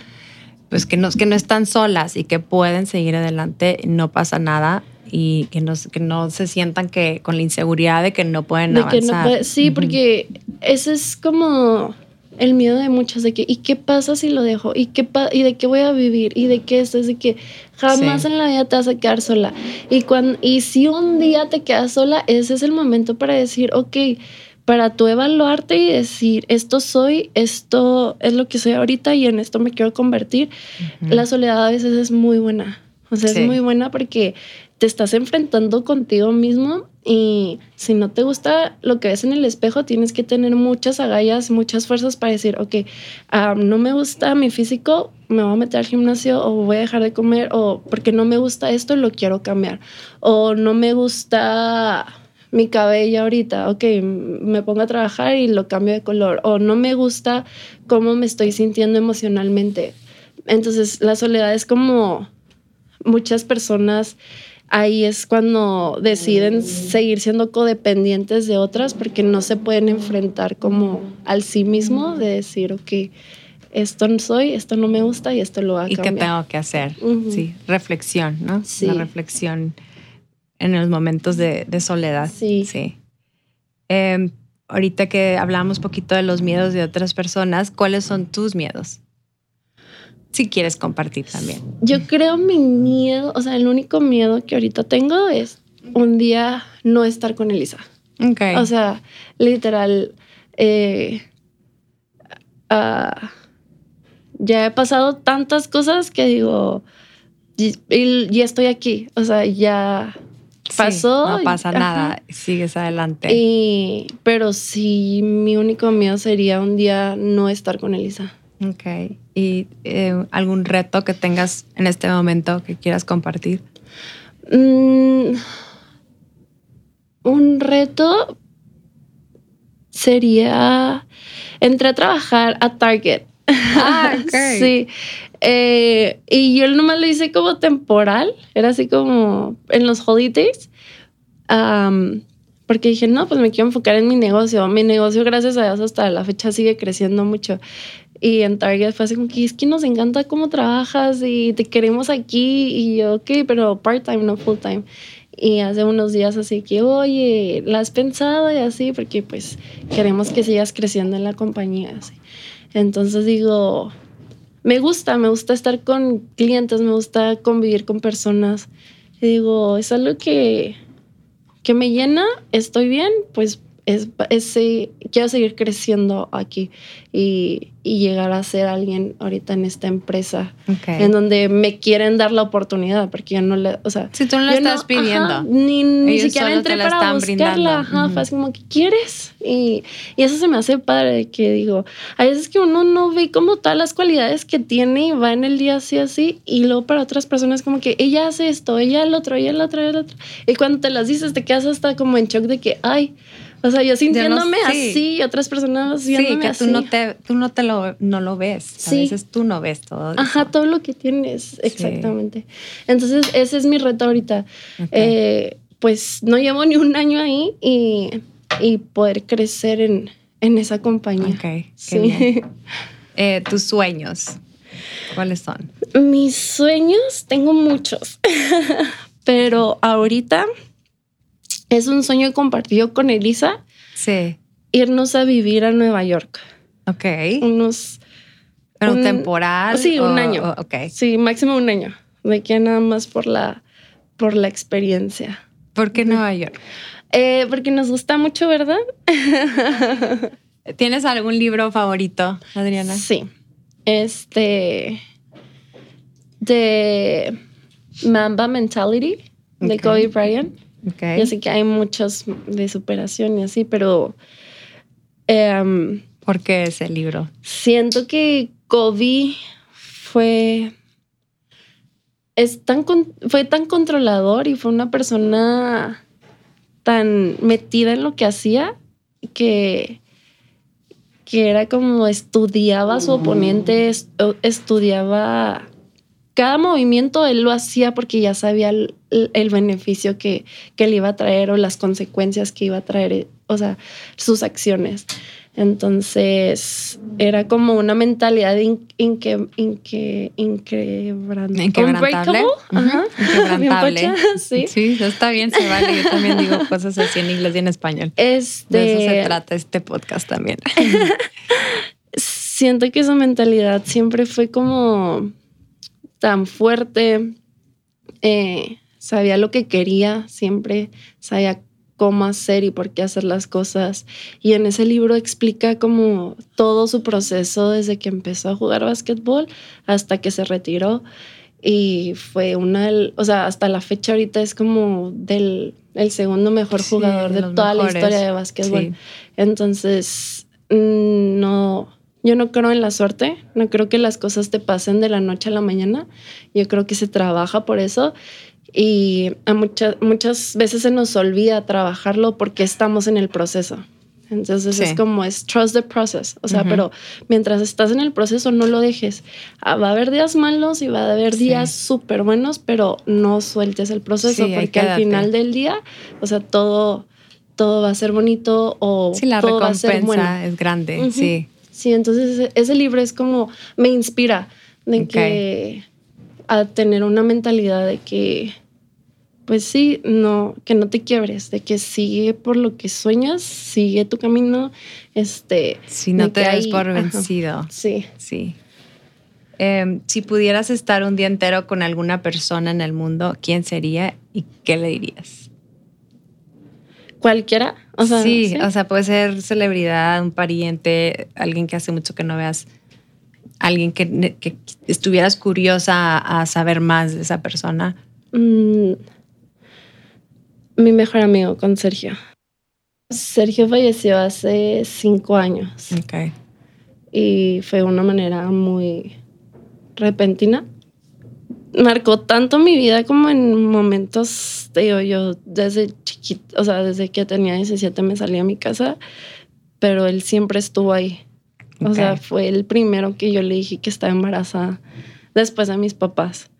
pues que no, que no están solas y que pueden seguir adelante, no pasa nada y que no, que no se sientan que con la inseguridad de que no pueden de que avanzar. no sí, porque ese es como el miedo de muchos de que ¿y qué pasa si lo dejo? ¿Y qué pa- y de qué voy a vivir? ¿Y de qué esto? Es de que jamás Sí. en la vida te vas a quedar sola. Y cuando y si un día te quedas sola, ese es el momento para decir, ok, para tú evaluarte y decir, esto soy, esto es lo que soy ahorita y en esto me quiero convertir. La soledad a veces es muy buena. O sea, Sí. es muy buena porque te estás enfrentando contigo mismo y si no te gusta lo que ves en el espejo, tienes que tener muchas agallas, muchas fuerzas para decir, ok, ah, no me gusta mi físico, me voy a meter al gimnasio o voy a dejar de comer o porque no me gusta esto, lo quiero cambiar. O no me gusta mi cabello ahorita, ok, me pongo a trabajar y lo cambio de color. O no me gusta cómo me estoy sintiendo emocionalmente. Entonces, la soledad es como muchas personas ahí es cuando deciden seguir siendo codependientes de otras porque no se pueden enfrentar como al sí mismo de decir, ok, esto no soy, esto no me gusta y esto lo a ¿Y qué tengo que hacer? Sí, reflexión, ¿no? Sí. Una reflexión en los momentos de, de soledad. Sí. sí. Eh, ahorita que hablamos poquito de los miedos de otras personas, ¿cuáles son tus miedos? Si quieres compartir también. Yo creo mi miedo, o sea, el único miedo que ahorita tengo es un día no estar con Elisa. Ok. O sea, literal, eh, ah, ya he pasado tantas cosas que digo, y, y- y estoy aquí. O sea, ya Sí, pasó. no y- pasa ajá. nada, sigues adelante. Y, pero sí, mi único miedo sería un día no estar con Elisa. Ok. ¿Y eh, algún reto que tengas en este momento que quieras compartir? Mm, un reto sería. Entré a trabajar a Target. Ah, <laughs> sí. Eh, y yo nomás lo hice como temporal. Era así como en los holidays. Am, porque dije, no, pues me quiero enfocar en mi negocio. Mi negocio, gracias a Dios, hasta la fecha sigue creciendo mucho. Y en Target fue así como que es que nos encanta cómo trabajas y te queremos aquí. Y yo, ok, pero part-time, no full-time. Y hace unos días así que, oye, ¿la has pensado? Y así, porque pues queremos que sigas creciendo en la compañía. Así. Entonces digo, me gusta, me gusta estar con clientes, me gusta convivir con personas. Digo, es algo que, que me llena, estoy bien, pues es, es, quiero seguir creciendo aquí y, y llegar a ser alguien ahorita en esta empresa Ok. en donde me quieren dar la oportunidad porque yo no le, o sea, Si tú no la estás ajá, pidiendo. ni, ni Ellos siquiera entré para están buscarla. Ajá, Ujú. fue así como que quieres. Y, y eso se me hace padre que digo, hay veces que uno no ve como todas las cualidades que tiene y va en el día así, así. Y luego para otras personas, como que ella hace esto, ella el otro, ella el otro, ella el otro. Y cuando te las dices, te quedas hasta como en shock de que, ay, o sea, yo sintiéndome sí. así y otras personas Sí, viéndome que así. tú no te, tú no te lo, no lo ves. A Sí. veces tú no ves todo. Ajá, eso. todo lo que tienes, exactamente. Entonces, ese es mi reto ahorita. Eh, pues no llevo ni un año ahí y, y poder crecer en, en esa compañía. Ok, qué Sí. bien. <laughs> Eh, tus sueños, ¿cuáles son? Mis sueños, tengo muchos, <laughs> pero ahorita es un sueño compartido con Elisa, Sí. irnos a vivir a Nueva York. Ok. Unos, ¿Pero un- temporal? sí, un año. o- ok. sí, máximo un año. De que nada más por la, por la experiencia. ¿Por qué Nueva York? Eh, porque nos gusta mucho, ¿verdad? <laughs> ¿Tienes algún libro favorito, Adriana? Sí. Este. De Mamba Mentality de Ok. Kobe Bryant. Ok. Yo sé que hay muchos de superación y así, pero em, ¿Por qué ese libro? siento que Kobe fue. Es tan fue tan controlador y fue una persona tan metida en lo que hacía que, que era como estudiaba a su oponente, est- estudiaba cada movimiento, él lo hacía porque ya sabía el, el beneficio que, que le iba a traer o las consecuencias que iba a traer, o sea, sus acciones. Entonces, era como una mentalidad in- inquebran- Inquebrantable. Inquebrantable. <laughs> <laughs> Sí, está bien, se vale. Yo también digo cosas así en inglés y en español. Este, De eso se trata este podcast también. <laughs> siento que esa mentalidad siempre fue como tan fuerte. eh, sabía lo que quería, siempre sabía cómo hacer y por qué hacer las cosas. Y en ese libro explica como todo su proceso desde que empezó a jugar básquetbol hasta que se retiró. Y fue una, o sea, hasta la fecha ahorita es como del el segundo mejor Sí, jugador de los toda la historia de básquetbol. Sí. Entonces, mm, no, yo no creo en la suerte, no creo que las cosas te pasen de la noche a la mañana, yo creo que se trabaja por eso y a muchas, muchas veces se nos olvida trabajarlo porque estamos en el proceso. Entonces Sí. es como es trust the process, o sea, Ujú. pero mientras estás en el proceso no lo dejes. Ah, Va a haber días malos y va a haber Sí. días súper buenos, pero no sueltes el proceso Sí, porque al final del día, o sea, todo, todo va a ser bonito o Sí, la todo va a ser recompensa bueno. es grande, Ujú. sí. Sí, entonces ese, libro es como, me inspira de que a tener una mentalidad de que, pues sí, no, que no te quiebres, de que sigue por lo que sueñas, sigue tu camino, este, Si no te hay- por ajá. vencido. sí. Sí. Em, si pudieras estar un día entero con alguna persona en el mundo, ¿quién sería y qué le dirías? Cualquiera, o sea, sí, sí. o sea, puede ser celebridad, un pariente, alguien que hace mucho que no veas. alguien que, que estuvieras curiosa a, saber más de esa persona? Mm, mi mejor amigo con Sergio. Sergio falleció hace cinco años. Ok. Y fue una manera muy repentina. Marcó tanto mi vida como en momentos, digo, yo desde chiquita, o sea, desde que tenía 17 me salí a mi casa, pero él siempre estuvo ahí. O sea, fue el primero que yo le dije que estaba embarazada después de mis papás.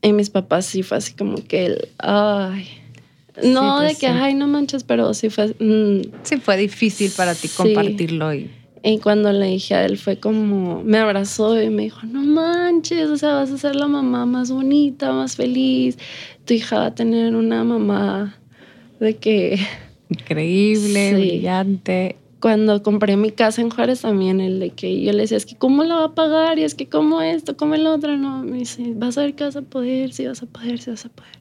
Y mis papás sí fue así como que él, ay, no pues de que, ay, no manches, pero sí fue... mm, Sí, fue difícil para ti Sí. compartirlo y y cuando le dije a él fue como, me abrazó y me dijo, no manches, o sea, vas a ser la mamá más bonita, más feliz. Tu hija va a tener una mamá de que <laughs> increíble, Sí. brillante. cuando compré mi casa en Juárez también, el de que yo le decía, es que cómo la va a pagar y es que cómo esto, cómo el otro, no, me dice, vas a ver que vas a poder, sí vas a poder, sí vas a poder.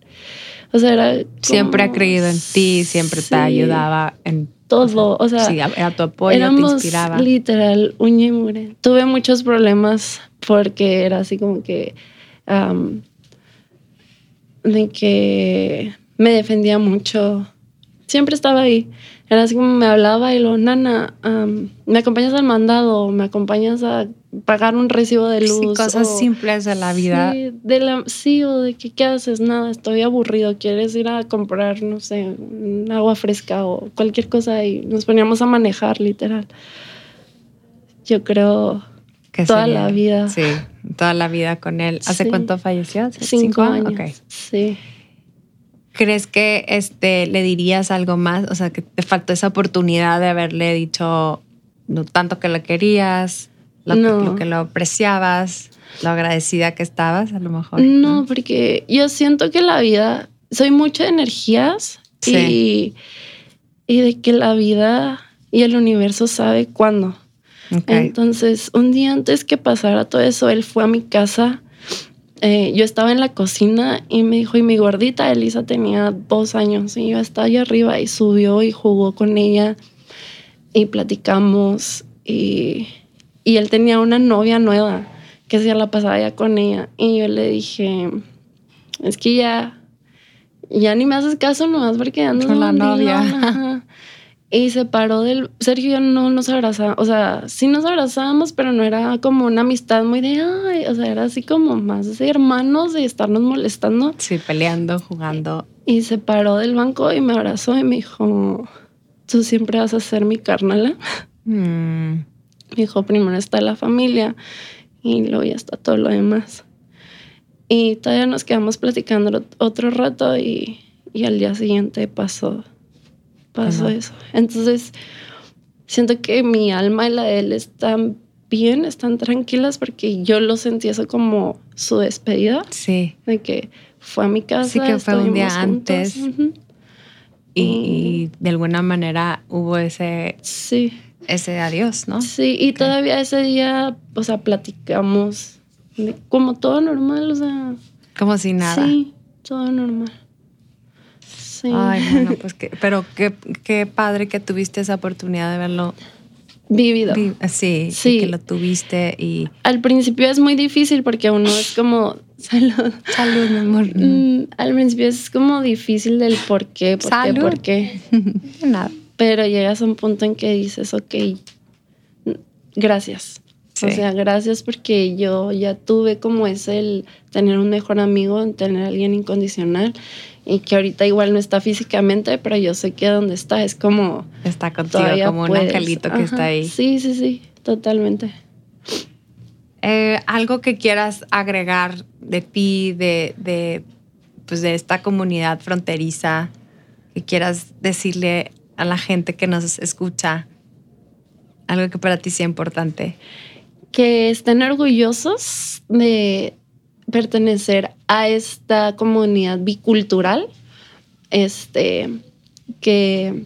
O sea, era... Siempre ha creído en ti, siempre Sí, te ayudaba en Todo, o sea, sí, era tu apoyo, te inspiraba. literal uña y mugre. Tuve muchos problemas porque era así como que de que me defendía mucho. Siempre estaba ahí. Era así como me hablaba y lo, nana, am, me acompañas al mandado, me acompañas a pagar un recibo de luz. Sí, cosas o- simples de la vida. Sí, de la, sí, o de que qué haces, nada, estoy aburrido, quieres ir a comprar, no sé, un agua fresca o cualquier cosa y nos poníamos a manejar, literal. Yo creo que toda sería- la vida. Sí, toda la vida con él. ¿Hace Sí. cuánto falleció? ¿Hace cinco, años. Sí. ¿Crees que este, le dirías algo más? O sea, que te faltó esa oportunidad de haberle dicho no tanto que lo querías, lo, No. que, lo que lo apreciabas, lo agradecida que estabas, a lo mejor. No, porque yo siento que la vida, soy mucho de energías y, y de que la vida y el universo sabe cuándo. Entonces, un día antes que pasara todo eso, él fue a mi casa. Eh, yo estaba en la cocina y me dijo, y mi gordita Elisa tenía dos años y yo estaba allá arriba y subió y jugó con ella y platicamos y, y él tenía una novia nueva que se la pasaba ya con ella y yo le dije, es que ya, ya ni me haces caso nomás porque andas Con la novia. ajá". Y se paró del... Sergio y yo no nos abrazábamos, o sea, sí nos abrazábamos, pero no era como una amistad muy de, ay, o sea, era así como más de hermanos, de estarnos molestando. Sí, peleando, jugando. Y se paró del banco y me abrazó y me dijo, tú siempre vas a ser mi carnala. Mm, Me dijo, primero está la familia y luego ya está todo lo demás. Y todavía nos quedamos platicando ot- otro rato y, y al día siguiente pasó, pasó Ajá. eso. Entonces, siento que mi alma y la de él están bien, están tranquilas porque yo lo sentí eso como su despedida, sí. de que fue a mi casa. Sí, que fue un día juntos. antes. Y, y de alguna manera hubo ese, Sí. Ese adiós, ¿no? Sí, y todavía ese día, o sea, platicamos de- como todo normal, o sea. Como si nada. Sí, todo normal. Sí. Ay, bueno, pues <laughs> que, pero qué, qué padre que tuviste esa oportunidad de verlo. Vivido. vi- Sí, Sí. que lo tuviste y... Al principio es muy difícil porque uno es como. <laughs> Salud. Salud, mi amor. Mm, al principio es como difícil del por qué, por Salud. qué, <laughs> por qué. Nada. Pero llegas a un punto en que dices, ok, gracias. O sea, gracias porque yo ya tuve como es el tener un mejor amigo, tener a alguien incondicional y que ahorita igual no está físicamente, pero yo sé que donde está es como Está contigo como un angelito que está ahí. Sí, sí, sí, totalmente. Eh, algo que quieras agregar de ti, de, de, pues de esta comunidad fronteriza, que quieras decirle a la gente que nos escucha, algo que para ti sea importante. Que estén orgullosos de pertenecer a esta comunidad bicultural, este, que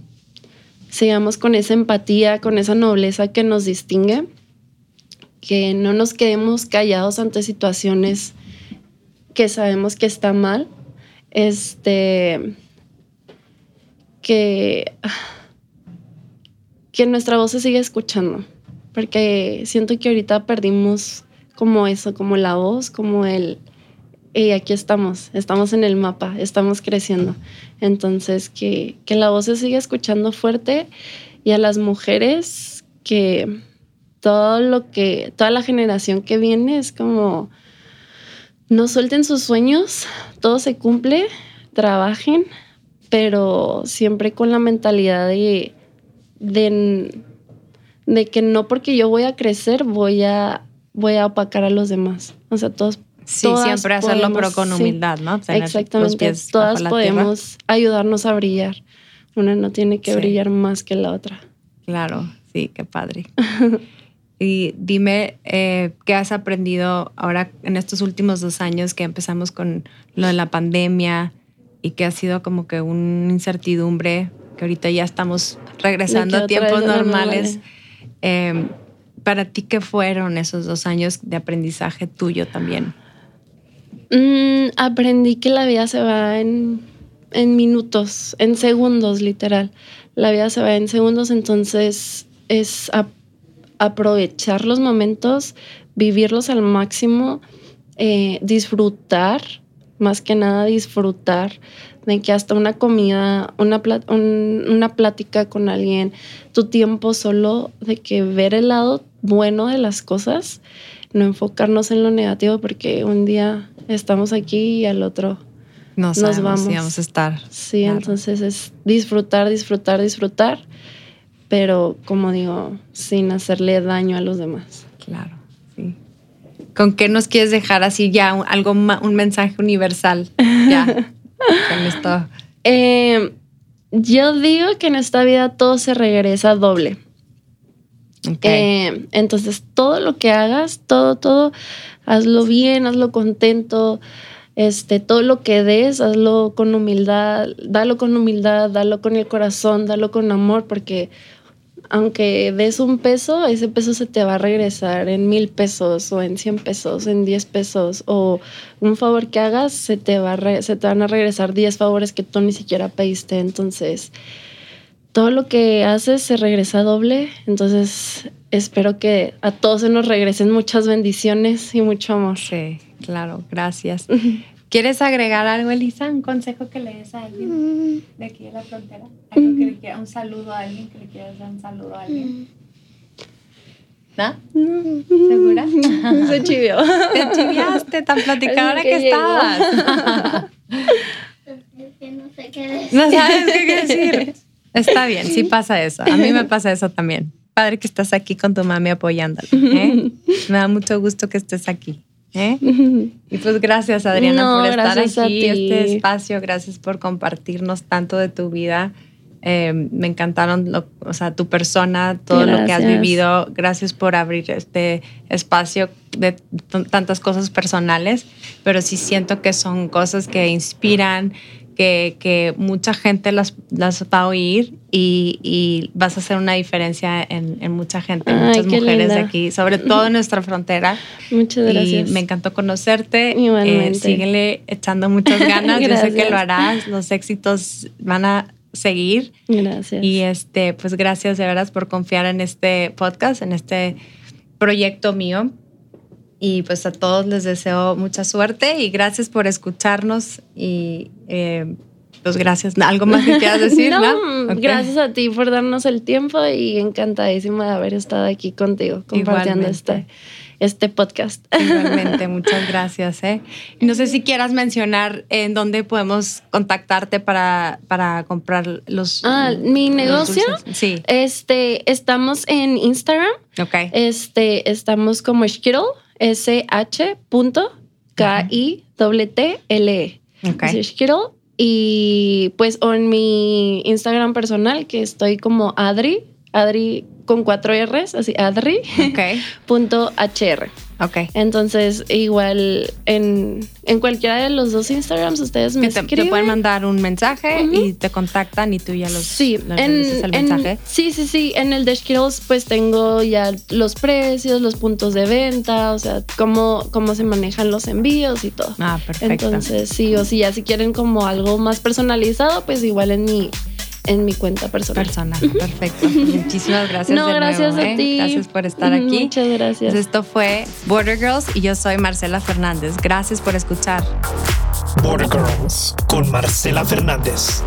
sigamos con esa empatía, con esa nobleza que nos distingue, que no nos quedemos callados ante situaciones que sabemos que está mal, este, que, que nuestra voz se siga escuchando, porque siento que ahorita perdimos como eso, como la voz, como el, y aquí estamos, estamos en el mapa, estamos creciendo. Entonces, que, que la voz se siga escuchando fuerte y a las mujeres que todo lo que, toda la generación que viene es como, no suelten sus sueños, todo se cumple, trabajen, pero siempre con la mentalidad de, de, de que no porque yo voy a crecer voy a, voy a opacar a los demás. O sea, todos Sí, siempre hacerlo, pero con humildad, ¿no? exactamente. Todas podemos ayudarnos a brillar. Una no tiene que brillar más que la otra. Claro, sí, qué padre. <laughs> y dime, eh, ¿qué has aprendido ahora en estos últimos dos años que empezamos con lo de la pandemia y que ha sido como que una incertidumbre, que ahorita ya estamos regresando a tiempos normales? Eh, ¿Para ti qué fueron esos dos años de aprendizaje tuyo también? Mm, aprendí que la vida se va en, minutos, en segundos, literal. La vida se va en segundos, entonces es aprovechar los momentos, vivirlos al máximo, eh, disfrutar, más que nada disfrutar de que hasta una comida, una, una plática con alguien, tu tiempo solo de que ver el lado bueno de las cosas, no enfocarnos en lo negativo porque un día estamos aquí y al otro no nos vamos. Si vamos a estar. Sí, entonces es disfrutar, disfrutar, disfrutar, pero como digo, sin hacerle daño a los demás. Claro. ¿Con qué nos quieres dejar así ya un, algo, un mensaje universal? Ya, <laughs> con esto. Eh, yo digo que en esta vida todo se regresa doble. Eh, entonces, todo lo que hagas, todo, todo, hazlo bien, hazlo contento. Este, todo lo que des, hazlo con humildad, dalo con humildad, dalo con el corazón, dalo con amor, porque aunque des un peso, ese peso se te va a regresar en mil pesos o en cien pesos, en diez pesos, o un favor que hagas, se te, va se te van a regresar diez favores que tú ni siquiera pediste. Entonces, todo lo que haces se regresa doble, entonces espero que a todos se nos regresen muchas bendiciones y mucho amor. Sí, claro, gracias. <laughs> ¿Quieres agregar algo, Elisa? ¿Un consejo que le des a alguien de aquí de la frontera? ¿Algo que le quiera, un saludo a alguien que le quieras dar un saludo a alguien? ¿No? ¿Segura? <laughs> Se chivió. <laughs> Te chiviaste, tan platicadora que, que estabas. No sé qué decir. No sabes qué decir. <laughs> Está bien, sí pasa eso. A mí me pasa eso también. Padre que estás aquí con tu mami apoyándola. ¿eh? Me da mucho gusto que estés aquí. ¿Eh? <laughs> Y pues gracias Adriana por estar aquí, este espacio, gracias por compartirnos tanto de tu vida. Eh, me encantaron, o sea, tu persona, todo lo que has vivido. Gracias por abrir este espacio de tantas cosas personales, pero sí siento que son cosas que inspiran, que, mucha gente las, las va a oír y, vas a hacer una diferencia en, mucha gente, muchas mujeres de aquí, sobre todo en nuestra frontera. <laughs> Muchas gracias. Y me encantó conocerte. Eh, síguele echando muchas <laughs> ganas. Yo sé que lo harás. Los éxitos van a seguir. Gracias. Y este, pues gracias de veras por confiar en este podcast, en este proyecto mío. Y pues a todos les deseo mucha suerte y gracias por escucharnos y eh, pues gracias. ¿Algo más que quieras <laughs> decir? no, gracias a ti por darnos el tiempo y encantadísima de haber estado aquí contigo compartiendo este, este podcast. <laughs> Igualmente, muchas gracias. ¿eh? No sé si quieras mencionar en dónde podemos contactarte para, para comprar los. Ah, mi negocio. Sí. Este, estamos en Instagram. Ok. Este, estamos como Skittle S-H.K-I-T-T-L-E. Okay. Y pues en mi Instagram personal, que estoy como Adri, Adri con cuatro R's, así Adri. Okay. <laughs> punto HR. Ok. Entonces, igual en, cualquiera de los dos Instagrams ustedes me te. Te pueden mandar un mensaje y te contactan y tú ya los, sí, en, el mensaje. sí, sí, sí. En el de Skittles pues tengo ya los precios, los puntos de venta, o sea, cómo, cómo se manejan los envíos y todo. Ah, perfecto. Entonces, sí, o si ya si quieren como algo más personalizado, pues igual en mi en mi cuenta personal. Persona, perfecto. Muchísimas gracias. No, de gracias nuevo, a ¿eh? ti. Gracias por estar aquí. Muchas gracias. Pues esto fue Border Girls y yo soy Marcela Fernández. Gracias por escuchar. Border Girls con Marcela Fernández.